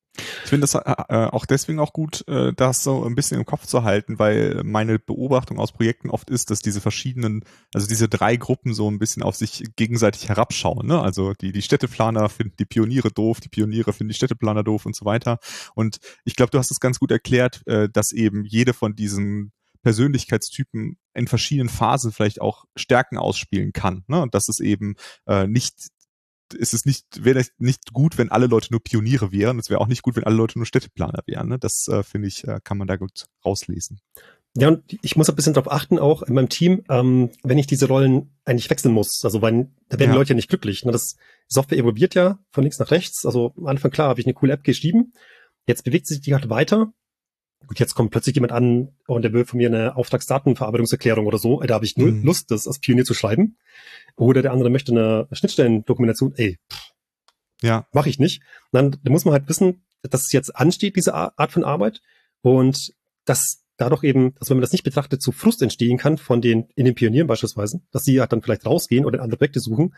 Ich finde das äh, äh, auch deswegen auch gut, äh, das so ein bisschen im Kopf zu halten, weil meine Beobachtung aus Projekten oft ist, dass diese verschiedenen, also diese drei Gruppen so ein bisschen auf sich gegenseitig herabschauen. Ne? Also die, die Städteplaner finden die Pioniere doof, die Pioniere finden die Städteplaner doof und so weiter. Und ich glaube, du hast es ganz gut erklärt, äh, dass eben jede von diesen Persönlichkeitstypen in verschiedenen Phasen vielleicht auch Stärken ausspielen kann. Ne? Und dass es eben äh, nicht ist es nicht, wäre nicht gut, wenn alle Leute nur Pioniere wären. Es wäre auch nicht gut, wenn alle Leute nur Städteplaner wären. Ne? Das äh, finde ich, äh, kann man da gut rauslesen. Ja, und ich muss ein bisschen darauf achten, auch in meinem Team, ähm, wenn ich diese Rollen eigentlich wechseln muss. Also weil da werden ja. die Leute ja nicht glücklich. Ne? Das Software evolviert ja von links nach rechts. Also am Anfang klar habe ich eine coole App geschrieben. Jetzt bewegt sich die halt weiter Gut, jetzt kommt plötzlich jemand an und der will von mir eine Auftragsdatenverarbeitungserklärung oder so. Da habe ich null mhm. Lust, das als Pionier zu schreiben. Oder der andere möchte eine Schnittstellendokumentation. Ey, pff, ja, mache ich nicht. Dann, dann muss man halt wissen, dass es jetzt ansteht, diese Art von Arbeit. Und dass dadurch eben, dass wenn man das nicht betrachtet, zu Frust entstehen kann von den, in den Pionieren beispielsweise, dass sie halt dann vielleicht rausgehen oder andere Projekte suchen,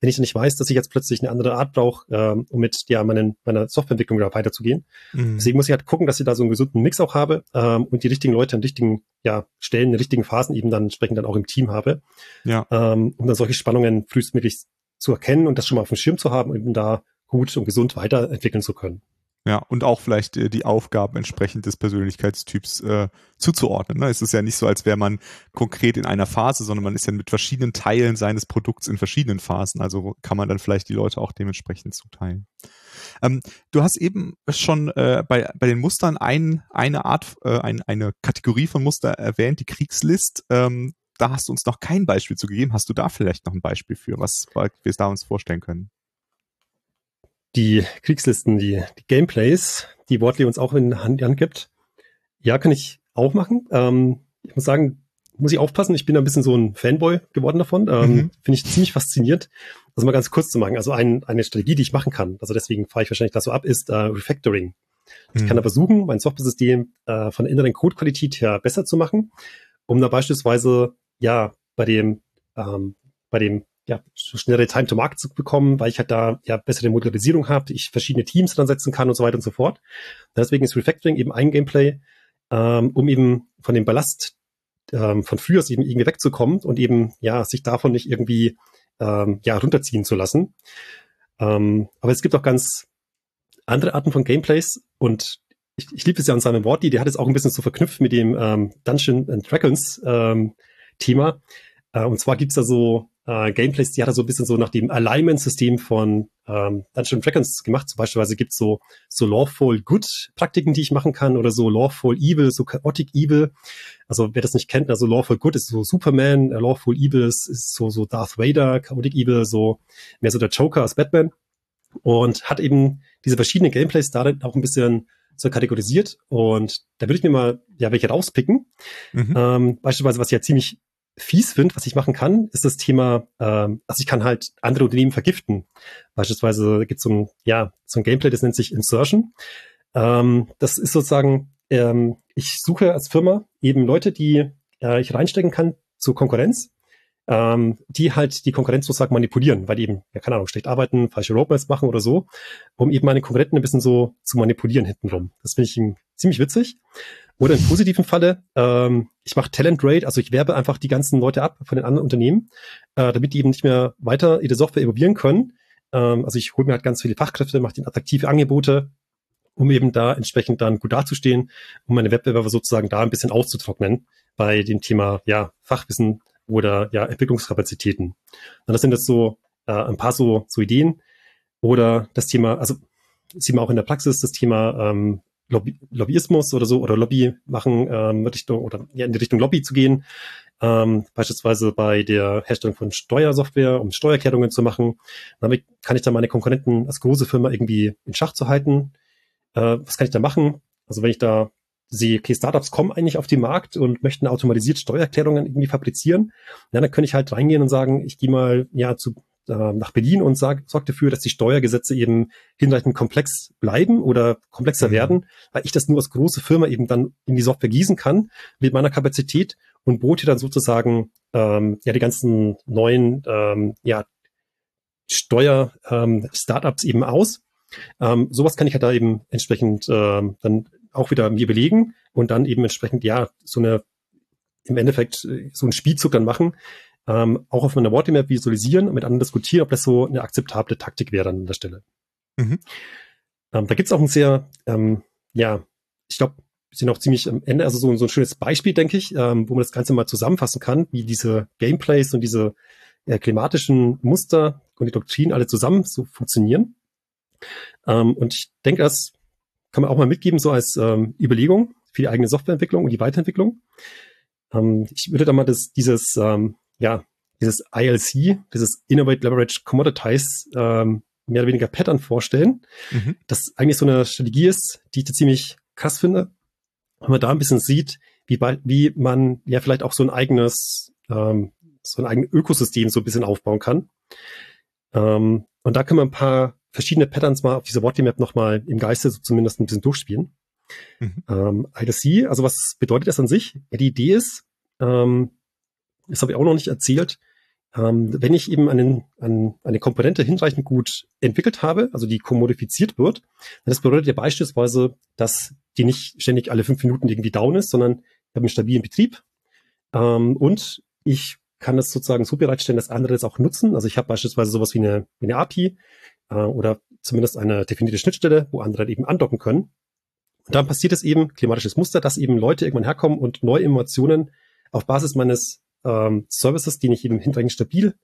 wenn ich nicht weiß, dass ich jetzt plötzlich eine andere Art brauche, ähm, um mit ja, meinen, meiner Softwareentwicklung da weiterzugehen. Mhm. Deswegen muss ich halt gucken, dass ich da so einen gesunden Mix auch habe ähm, und die richtigen Leute an richtigen ja, Stellen, in richtigen Phasen eben dann entsprechend dann auch im Team habe. Ja. Ähm, um dann solche Spannungen frühestmöglich zu erkennen und das schon mal auf dem Schirm zu haben und eben da gut und gesund weiterentwickeln zu können. Ja, und auch vielleicht äh, die Aufgaben entsprechend des Persönlichkeitstyps äh, zuzuordnen. Ne? Es ist ja nicht so, als wäre man konkret in einer Phase, sondern man ist ja mit verschiedenen Teilen seines Produkts in verschiedenen Phasen. Also kann man dann vielleicht die Leute auch dementsprechend zuteilen. Ähm, du hast eben schon äh, bei, bei den Mustern ein, eine Art, äh, ein, eine Kategorie von Muster erwähnt, die Kriegslist. Ähm, da hast du uns noch kein Beispiel zu gegeben. Hast du da vielleicht noch ein Beispiel für, was wir es da uns vorstellen können? Die Kriegslisten, die, die Gameplays, die Wortley uns auch in die Hand gibt. Ja, kann ich auch machen. Ähm, ich muss sagen, muss ich aufpassen, ich bin ein bisschen so ein Fanboy geworden davon. Ähm, mhm. Finde ich ziemlich faszinierend. Also mal ganz kurz zu machen. Also ein, eine Strategie, die ich machen kann, also deswegen fahre ich wahrscheinlich da so ab, ist äh, Refactoring. Ich mhm. kann da versuchen, mein Software-System äh, von der inneren Codequalität her besser zu machen, um da beispielsweise ja bei dem ähm, bei dem ja, schnellere Time to Market zu bekommen, weil ich halt da ja bessere Modularisierung habe, ich verschiedene Teams dran setzen kann und so weiter und so fort. Deswegen ist Refactoring eben ein Gameplay, ähm, um eben von dem Ballast ähm, von früher eben irgendwie wegzukommen und eben ja sich davon nicht irgendwie ähm, ja runterziehen zu lassen. Ähm, aber es gibt auch ganz andere Arten von Gameplays und ich, ich liebe es ja an seinem Wort, die, der hat es auch ein bisschen so verknüpft mit dem ähm, Dungeon and Dragons ähm, Thema. Äh, und zwar gibt's da so äh, Gameplays, die hat er so ein bisschen so nach dem Alignment-System von ähm, Dungeons Dragons gemacht. Zum Beispiel gibt's so, so Lawful Good Praktiken, die ich machen kann, oder so Lawful Evil, so Chaotic Evil. Also wer das nicht kennt, also Lawful Good ist so Superman, äh, Lawful Evil ist, ist so, so Darth Vader, Chaotic Evil so mehr so der Joker als Batman. Und hat eben diese verschiedenen Gameplays darin auch ein bisschen so kategorisiert. Und da würde ich mir mal ja welche rauspicken. Mhm. Ähm, beispielsweise, was ich ja ziemlich fies finde, was ich machen kann, ist das Thema, ähm, also ich kann halt andere Unternehmen vergiften. Beispielsweise gibt es so ja, so ein Gameplay, das nennt sich Insertion. Ähm, das ist sozusagen, ähm, ich suche als Firma eben Leute, die äh, ich reinstecken kann zur Konkurrenz, ähm, die halt die Konkurrenz sozusagen manipulieren, weil die eben, ja, keine Ahnung, schlecht arbeiten, falsche Roadmaps machen oder so, um eben meine Konkurrenten ein bisschen so zu manipulieren hintenrum. Das finde ich ziemlich witzig. Oder im positiven Falle, ähm, ich mache Talent Rate, also ich werbe einfach die ganzen Leute ab von den anderen Unternehmen, äh, damit die eben nicht mehr weiter ihre Software evaluieren können. Ähm, also ich hole mir halt ganz viele Fachkräfte, mache ihnen attraktive Angebote, um eben da entsprechend dann gut dazustehen, um meine Wettbewerber sozusagen da ein bisschen auszutrocknen bei dem Thema ja Fachwissen oder ja Entwicklungskapazitäten. Und das sind jetzt so äh, ein paar so, so Ideen. Oder das Thema, also sieht man auch in der Praxis, das Thema ähm, Lobby, Lobbyismus oder so oder Lobby machen ähm, Richtung oder ja, in die Richtung Lobby zu gehen. Ähm, beispielsweise bei der Herstellung von Steuersoftware, um Steuererklärungen zu machen. Damit kann ich dann meine Konkurrenten als große Firma irgendwie in Schach zu halten. Äh, was kann ich da machen? Also wenn ich da sehe, okay, Startups kommen eigentlich auf den Markt und möchten automatisiert Steuererklärungen irgendwie fabrizieren, ja, dann könnte ich halt reingehen und sagen, ich gehe mal ja zu äh, nach Berlin und sag, sorgt dafür, dass die Steuergesetze eben hinreichend komplex bleiben oder komplexer mhm. werden, weil ich das nur als große Firma eben dann in die Software gießen kann mit meiner Kapazität und bote dann sozusagen ähm, ja die ganzen neuen ähm, ja, Steuer-Startups ähm, eben aus. Ähm, sowas kann ich halt da eben entsprechend ähm, dann auch wieder mir belegen und dann eben entsprechend ja so eine im Endeffekt äh, so einen Spielzug dann machen, ähm, auch auf meiner Wortmap visualisieren und mit anderen diskutieren, ob das so eine akzeptable Taktik wäre an der Stelle. Mhm. Ähm, da gibt's auch ein sehr, ähm, ja, ich glaube, wir sind auch ziemlich am Ende, also so, so ein schönes Beispiel, denke ich, ähm, wo man das Ganze mal zusammenfassen kann, wie diese Gameplays und diese äh, klimatischen Muster und die Doktrinen alle zusammen so funktionieren. Ähm, und ich denke, das kann man auch mal mitgeben, so als ähm, Überlegung für die eigene Softwareentwicklung und die Weiterentwicklung. Ähm, ich würde da mal das, dieses ähm, ja, dieses ILC, dieses Innovate Leverage Commoditize, ähm, mehr oder weniger Pattern vorstellen, mhm. das eigentlich so eine Strategie ist, die ich ziemlich krass finde. Wenn man da ein bisschen sieht, wie, wie man ja vielleicht auch so ein eigenes, ähm, so ein eigenes Ökosystem so ein bisschen aufbauen kann. Ähm, und da können wir ein paar verschiedene Patterns mal auf dieser Wortmap nochmal im Geiste so zumindest ein bisschen durchspielen. Mhm. Ähm, ILC, also was bedeutet das an sich? Ja, die Idee ist, ähm, das habe ich auch noch nicht erzählt, ähm, wenn ich eben einen, an, eine Komponente hinreichend gut entwickelt habe, also die kommodifiziert wird, das bedeutet ja beispielsweise, dass die nicht ständig alle fünf Minuten irgendwie down ist, sondern ich habe einen stabilen Betrieb ähm, und ich kann es sozusagen so bereitstellen, dass andere es auch nutzen. Also ich habe beispielsweise sowas wie eine, wie eine API äh, oder zumindest eine definierte Schnittstelle, wo andere eben andocken können. Und dann passiert es eben, klimatisches Muster, dass eben Leute irgendwann herkommen und neue Innovationen auf Basis meines ähm, Services, die ich eben hinterher stabil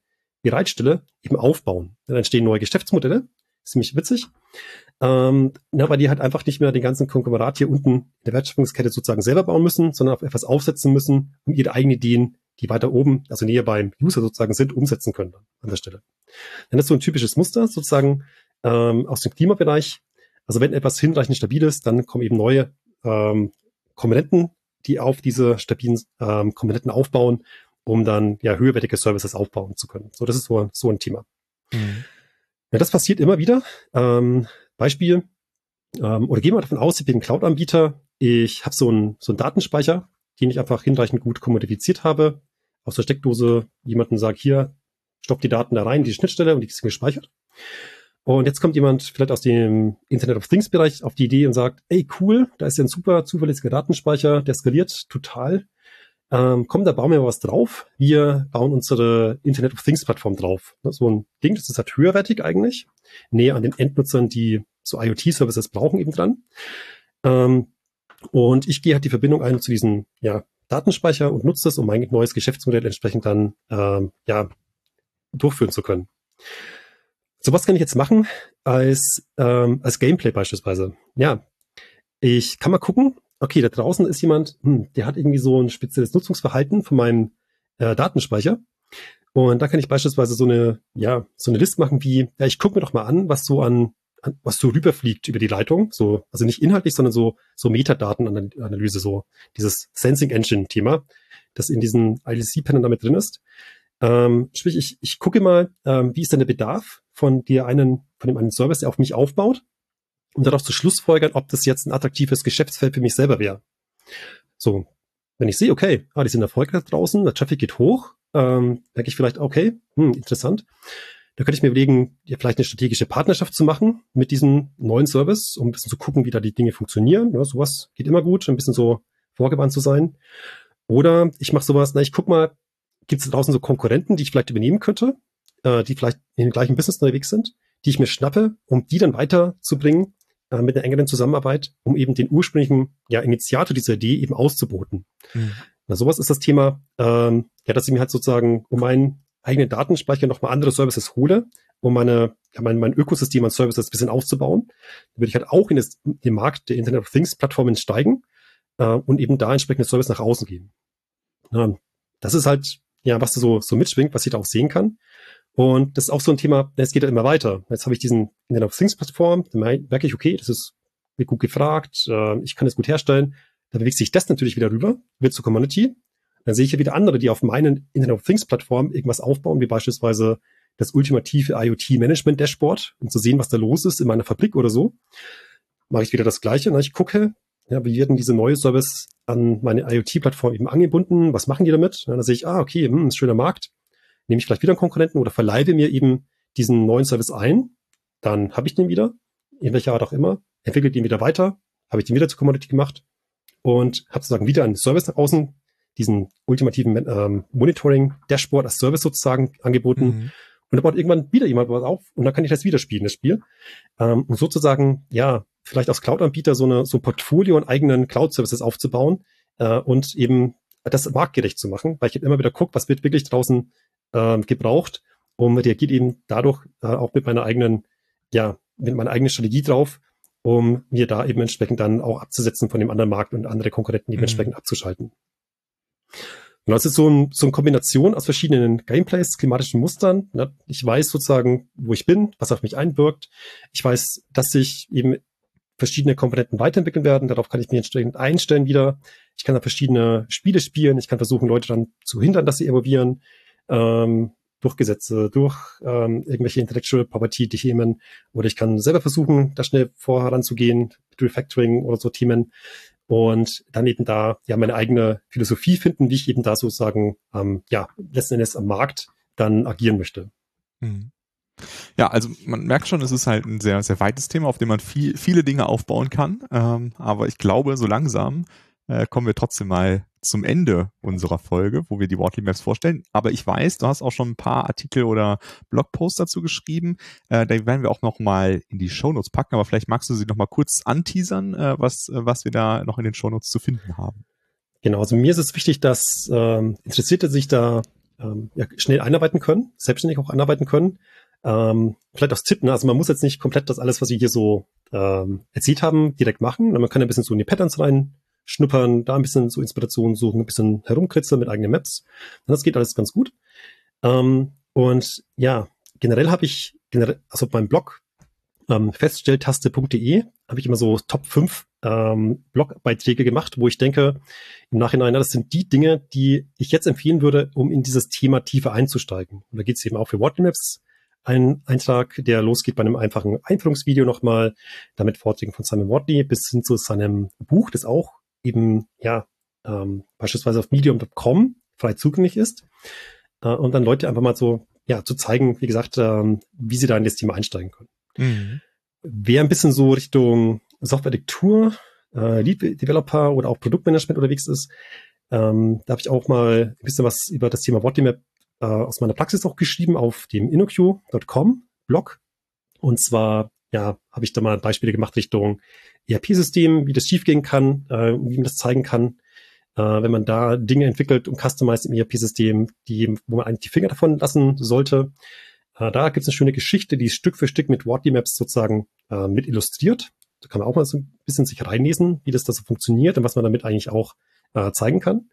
bereitstelle, eben aufbauen. Dann entstehen neue Geschäftsmodelle. Ziemlich witzig. Ähm, na, weil die halt einfach nicht mehr den ganzen Konglomerat hier unten in der Wertschöpfungskette sozusagen selber bauen müssen, sondern auf etwas aufsetzen müssen, um ihre eigenen Ideen, die weiter oben, also näher beim User sozusagen sind, umsetzen können an der Stelle. Dann ist so ein typisches Muster sozusagen ähm, aus dem Klimabereich. Also wenn etwas hinreichend stabil ist, dann kommen eben neue ähm, Komponenten die auf diese stabilen ähm, Komponenten aufbauen, um dann ja höherwertige Services aufbauen zu können. So, das ist so, so ein Thema. Mhm. Ja, das passiert immer wieder. Ähm, Beispiel, ähm, oder gehen wir davon aus, ich bin ein Cloud-Anbieter, ich habe so einen so einen Datenspeicher, den ich einfach hinreichend gut kommodifiziert habe, aus der Steckdose jemanden sagt, hier, stopp die Daten da rein, die Schnittstelle und die ist gespeichert. Und jetzt kommt jemand vielleicht aus dem Internet of Things Bereich auf die Idee und sagt, ey, cool, da ist ja ein super zuverlässiger Datenspeicher, der skaliert total. Ähm, komm, da bauen wir was drauf. Wir bauen unsere Internet of Things Plattform drauf. So ein Ding, das ist halt höherwertig eigentlich, näher an den Endnutzern, die so IoT-Services brauchen eben dran. Ähm, und ich gehe halt die Verbindung ein zu diesem ja, Datenspeicher und nutze das, um mein neues Geschäftsmodell entsprechend dann ähm, ja, durchführen zu können. So was kann ich jetzt machen als, ähm, als Gameplay beispielsweise. Ja, ich kann mal gucken, okay, da draußen ist jemand, hm, der hat irgendwie so ein spezielles Nutzungsverhalten von meinem äh, Datenspeicher. Und da kann ich beispielsweise so eine, ja, so eine List machen wie, ja, ich gucke mir doch mal an, was so an, an was so rüberfliegt über die Leitung. So, also nicht inhaltlich, sondern so, so Metadatenanalyse, so dieses Sensing Engine Thema, das in diesen IDC-Panel damit drin ist. Ähm, sprich, ich, ich gucke mal, ähm, wie ist denn der Bedarf von dir einen, von dem einen Service, der auf mich aufbaut, um darauf zu schlussfolgern, ob das jetzt ein attraktives Geschäftsfeld für mich selber wäre. So, wenn ich sehe, okay, ah, die sind erfolgreich draußen, der Traffic geht hoch, ähm, denke ich vielleicht, okay, hm, interessant. Da könnte ich mir überlegen, ja, vielleicht eine strategische Partnerschaft zu machen mit diesem neuen Service, um ein bisschen zu gucken, wie da die Dinge funktionieren. Ja, sowas geht immer gut, ein bisschen so vorgewandt zu sein. Oder ich mache sowas, na, ich guck mal, gibt es draußen so Konkurrenten, die ich vielleicht übernehmen könnte, äh, die vielleicht in dem gleichen Business unterwegs sind, die ich mir schnappe, um die dann weiterzubringen äh, mit einer engeren Zusammenarbeit, um eben den ursprünglichen ja, Initiator dieser Idee eben auszuboten. Mhm. Na, sowas ist das Thema, ähm, ja, dass ich mir halt sozusagen um meinen eigenen Datenspeicher nochmal andere Services hole, um meine, ja, mein, mein Ökosystem an Services ein bisschen aufzubauen. Dann würde ich halt auch in das, den Markt der Internet of Things Plattformen steigen äh, und eben da entsprechende Service nach außen gehen. Ja, das ist halt ja, was da so, so mitschwingt, was ich da auch sehen kann. Und das ist auch so ein Thema, es geht ja immer weiter. Jetzt habe ich diesen Internet of Things Plattform, dann merke ich, okay, das ist wird gut gefragt, äh, ich kann es gut herstellen. Da bewegt sich das natürlich wieder rüber, wird zur Community. Dann sehe ich ja wieder andere, die auf meinen Internet of Things Plattform irgendwas aufbauen, wie beispielsweise das ultimative IoT Management Dashboard, um zu sehen, was da los ist in meiner Fabrik oder so. Mache ich wieder das Gleiche. Ich gucke, ja, wie werden diese neue Service an meine IoT-Plattform eben angebunden? Was machen die damit? Dann sehe ich, ah, okay, hm, schöner Markt. Nehme ich vielleicht wieder einen Konkurrenten oder verleibe mir eben diesen neuen Service ein. Dann habe ich den wieder, in welcher Art auch immer, entwickle den wieder weiter, habe ich den wieder zur Commodity gemacht und habe sozusagen wieder einen Service nach außen, diesen ultimativen ähm, Monitoring-Dashboard als Service sozusagen angeboten. Mhm. Und da baut irgendwann wieder jemand was auf und dann kann ich das wieder spielen, das Spiel. Ähm, und sozusagen, ja, vielleicht als Cloud-Anbieter so, eine, so ein Portfolio an eigenen Cloud-Services aufzubauen äh, und eben das marktgerecht zu machen, weil ich halt immer wieder gucke, was wird wirklich draußen äh, gebraucht und reagiert eben dadurch äh, auch mit meiner eigenen, ja, mit meiner eigenen Strategie drauf, um mir da eben entsprechend dann auch abzusetzen von dem anderen Markt und andere Konkurrenten eben mhm. entsprechend abzuschalten. Und das ist so, ein, so eine Kombination aus verschiedenen Gameplays, klimatischen Mustern. Ne? Ich weiß sozusagen, wo ich bin, was auf mich einwirkt. Ich weiß, dass ich eben verschiedene Komponenten weiterentwickeln werden. Darauf kann ich mich entsprechend einstellen wieder. Ich kann da verschiedene Spiele spielen. Ich kann versuchen, Leute dann zu hindern, dass sie evolvieren. Ähm, durch Gesetze, durch ähm, irgendwelche Intellectual Property Themen oder ich kann selber versuchen, da schnell voranzugehen, Refactoring oder so Themen und dann eben da ja meine eigene Philosophie finden, wie ich eben da sozusagen ähm, ja letzten Endes am Markt dann agieren möchte. Mhm. Ja, also man merkt schon, es ist halt ein sehr, sehr weites Thema, auf dem man viel, viele Dinge aufbauen kann. Ähm, aber ich glaube, so langsam äh, kommen wir trotzdem mal zum Ende unserer Folge, wo wir die Wortly Maps vorstellen. Aber ich weiß, du hast auch schon ein paar Artikel oder Blogposts dazu geschrieben. Äh, da werden wir auch noch mal in die Shownotes packen. Aber vielleicht magst du sie noch mal kurz anteasern, äh, was, was wir da noch in den Shownotes zu finden haben. Genau, also mir ist es wichtig, dass ähm, Interessierte sich da ähm, ja, schnell einarbeiten können, selbstständig auch einarbeiten können. Ähm, vielleicht aus Tipp, ne? also man muss jetzt nicht komplett das alles, was wir hier so ähm, erzählt haben, direkt machen. Man kann ein bisschen so in die Patterns rein schnuppern, da ein bisschen so Inspiration suchen, ein bisschen herumkritzeln mit eigenen Maps. Und das geht alles ganz gut. Ähm, und ja, generell habe ich, generell, also beim Blog ähm, feststelltaste.de habe ich immer so Top 5 ähm, Blogbeiträge gemacht, wo ich denke, im Nachhinein, das sind die Dinge, die ich jetzt empfehlen würde, um in dieses Thema tiefer einzusteigen. Und da geht es eben auch für Wordmaps ein Eintrag, der losgeht bei einem einfachen Einführungsvideo nochmal, damit Vorträgen von Simon Watley bis hin zu seinem Buch, das auch eben, ja, ähm, beispielsweise auf medium.com frei zugänglich ist. Äh, und dann Leute einfach mal so, ja, zu zeigen, wie gesagt, ähm, wie sie da in das Thema einsteigen können. Mhm. Wer ein bisschen so Richtung Software-Diktur, äh, Lead-Developer oder auch Produktmanagement unterwegs ist, ähm, da habe ich auch mal ein bisschen was über das Thema Wattymap äh, aus meiner Praxis auch geschrieben auf dem InnoQ.com Blog. Und zwar, ja, habe ich da mal Beispiele gemacht Richtung ERP-System, wie das schiefgehen kann, äh, wie man das zeigen kann, äh, wenn man da Dinge entwickelt und customized im ERP-System, die, wo man eigentlich die Finger davon lassen sollte. Äh, da gibt es eine schöne Geschichte, die Stück für Stück mit Wortly Maps sozusagen äh, mit illustriert. Da kann man auch mal so ein bisschen sich reinlesen, wie das da so funktioniert und was man damit eigentlich auch äh, zeigen kann.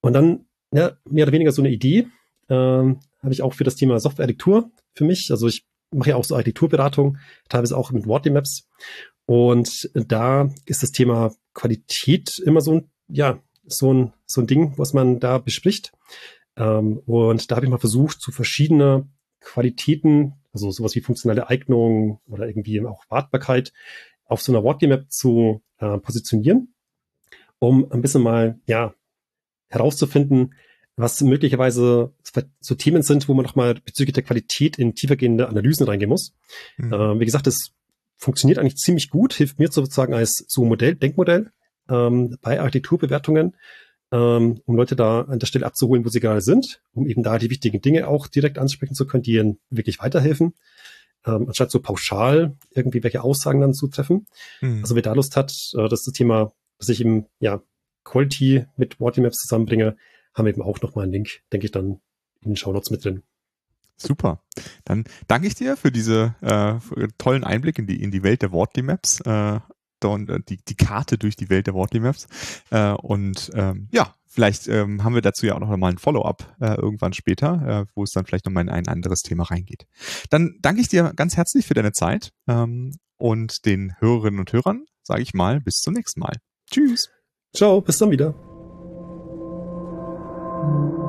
Und dann, ja, mehr oder weniger so eine Idee, ähm, habe ich auch für das Thema Software-Architektur für mich. Also ich mache ja auch so Architekturberatung, teilweise auch mit Wordly Maps. Und da ist das Thema Qualität immer so ein, ja, so ein, so ein Ding, was man da bespricht. Ähm, und da habe ich mal versucht, zu verschiedene Qualitäten, also sowas wie funktionale Eignung oder irgendwie auch Wartbarkeit auf so einer Wordly Map zu äh, positionieren, um ein bisschen mal, ja, herauszufinden, was möglicherweise so Themen sind, wo man nochmal bezüglich der Qualität in tiefergehende Analysen reingehen muss. Mhm. Äh, wie gesagt, das funktioniert eigentlich ziemlich gut, hilft mir sozusagen als so Modell, Denkmodell ähm, bei Architekturbewertungen, ähm, um Leute da an der Stelle abzuholen, wo sie gerade sind, um eben da die wichtigen Dinge auch direkt ansprechen zu können, die ihnen wirklich weiterhelfen, ähm, anstatt so pauschal irgendwie welche Aussagen dann zu treffen. Mhm. Also wer da Lust hat, äh, das ist das Thema, dass ich eben ja Quality mit Worthy Maps zusammenbringe, haben wir eben auch nochmal einen Link, denke ich, dann in den Shownotes mit drin. Super. Dann danke ich dir für diese äh, für tollen Einblick in die in die Welt der Wortly Maps. Äh, und äh, die, die Karte durch die Welt der Wortly Maps. Äh, und ähm, ja, vielleicht ähm, haben wir dazu ja auch noch mal ein Follow-up äh, irgendwann später, äh, wo es dann vielleicht noch mal in ein anderes Thema reingeht. Dann danke ich dir ganz herzlich für deine Zeit ähm, und den Hörerinnen und Hörern sage ich mal bis zum nächsten Mal. Tschüss. Ciao, bis dann wieder. Thank you.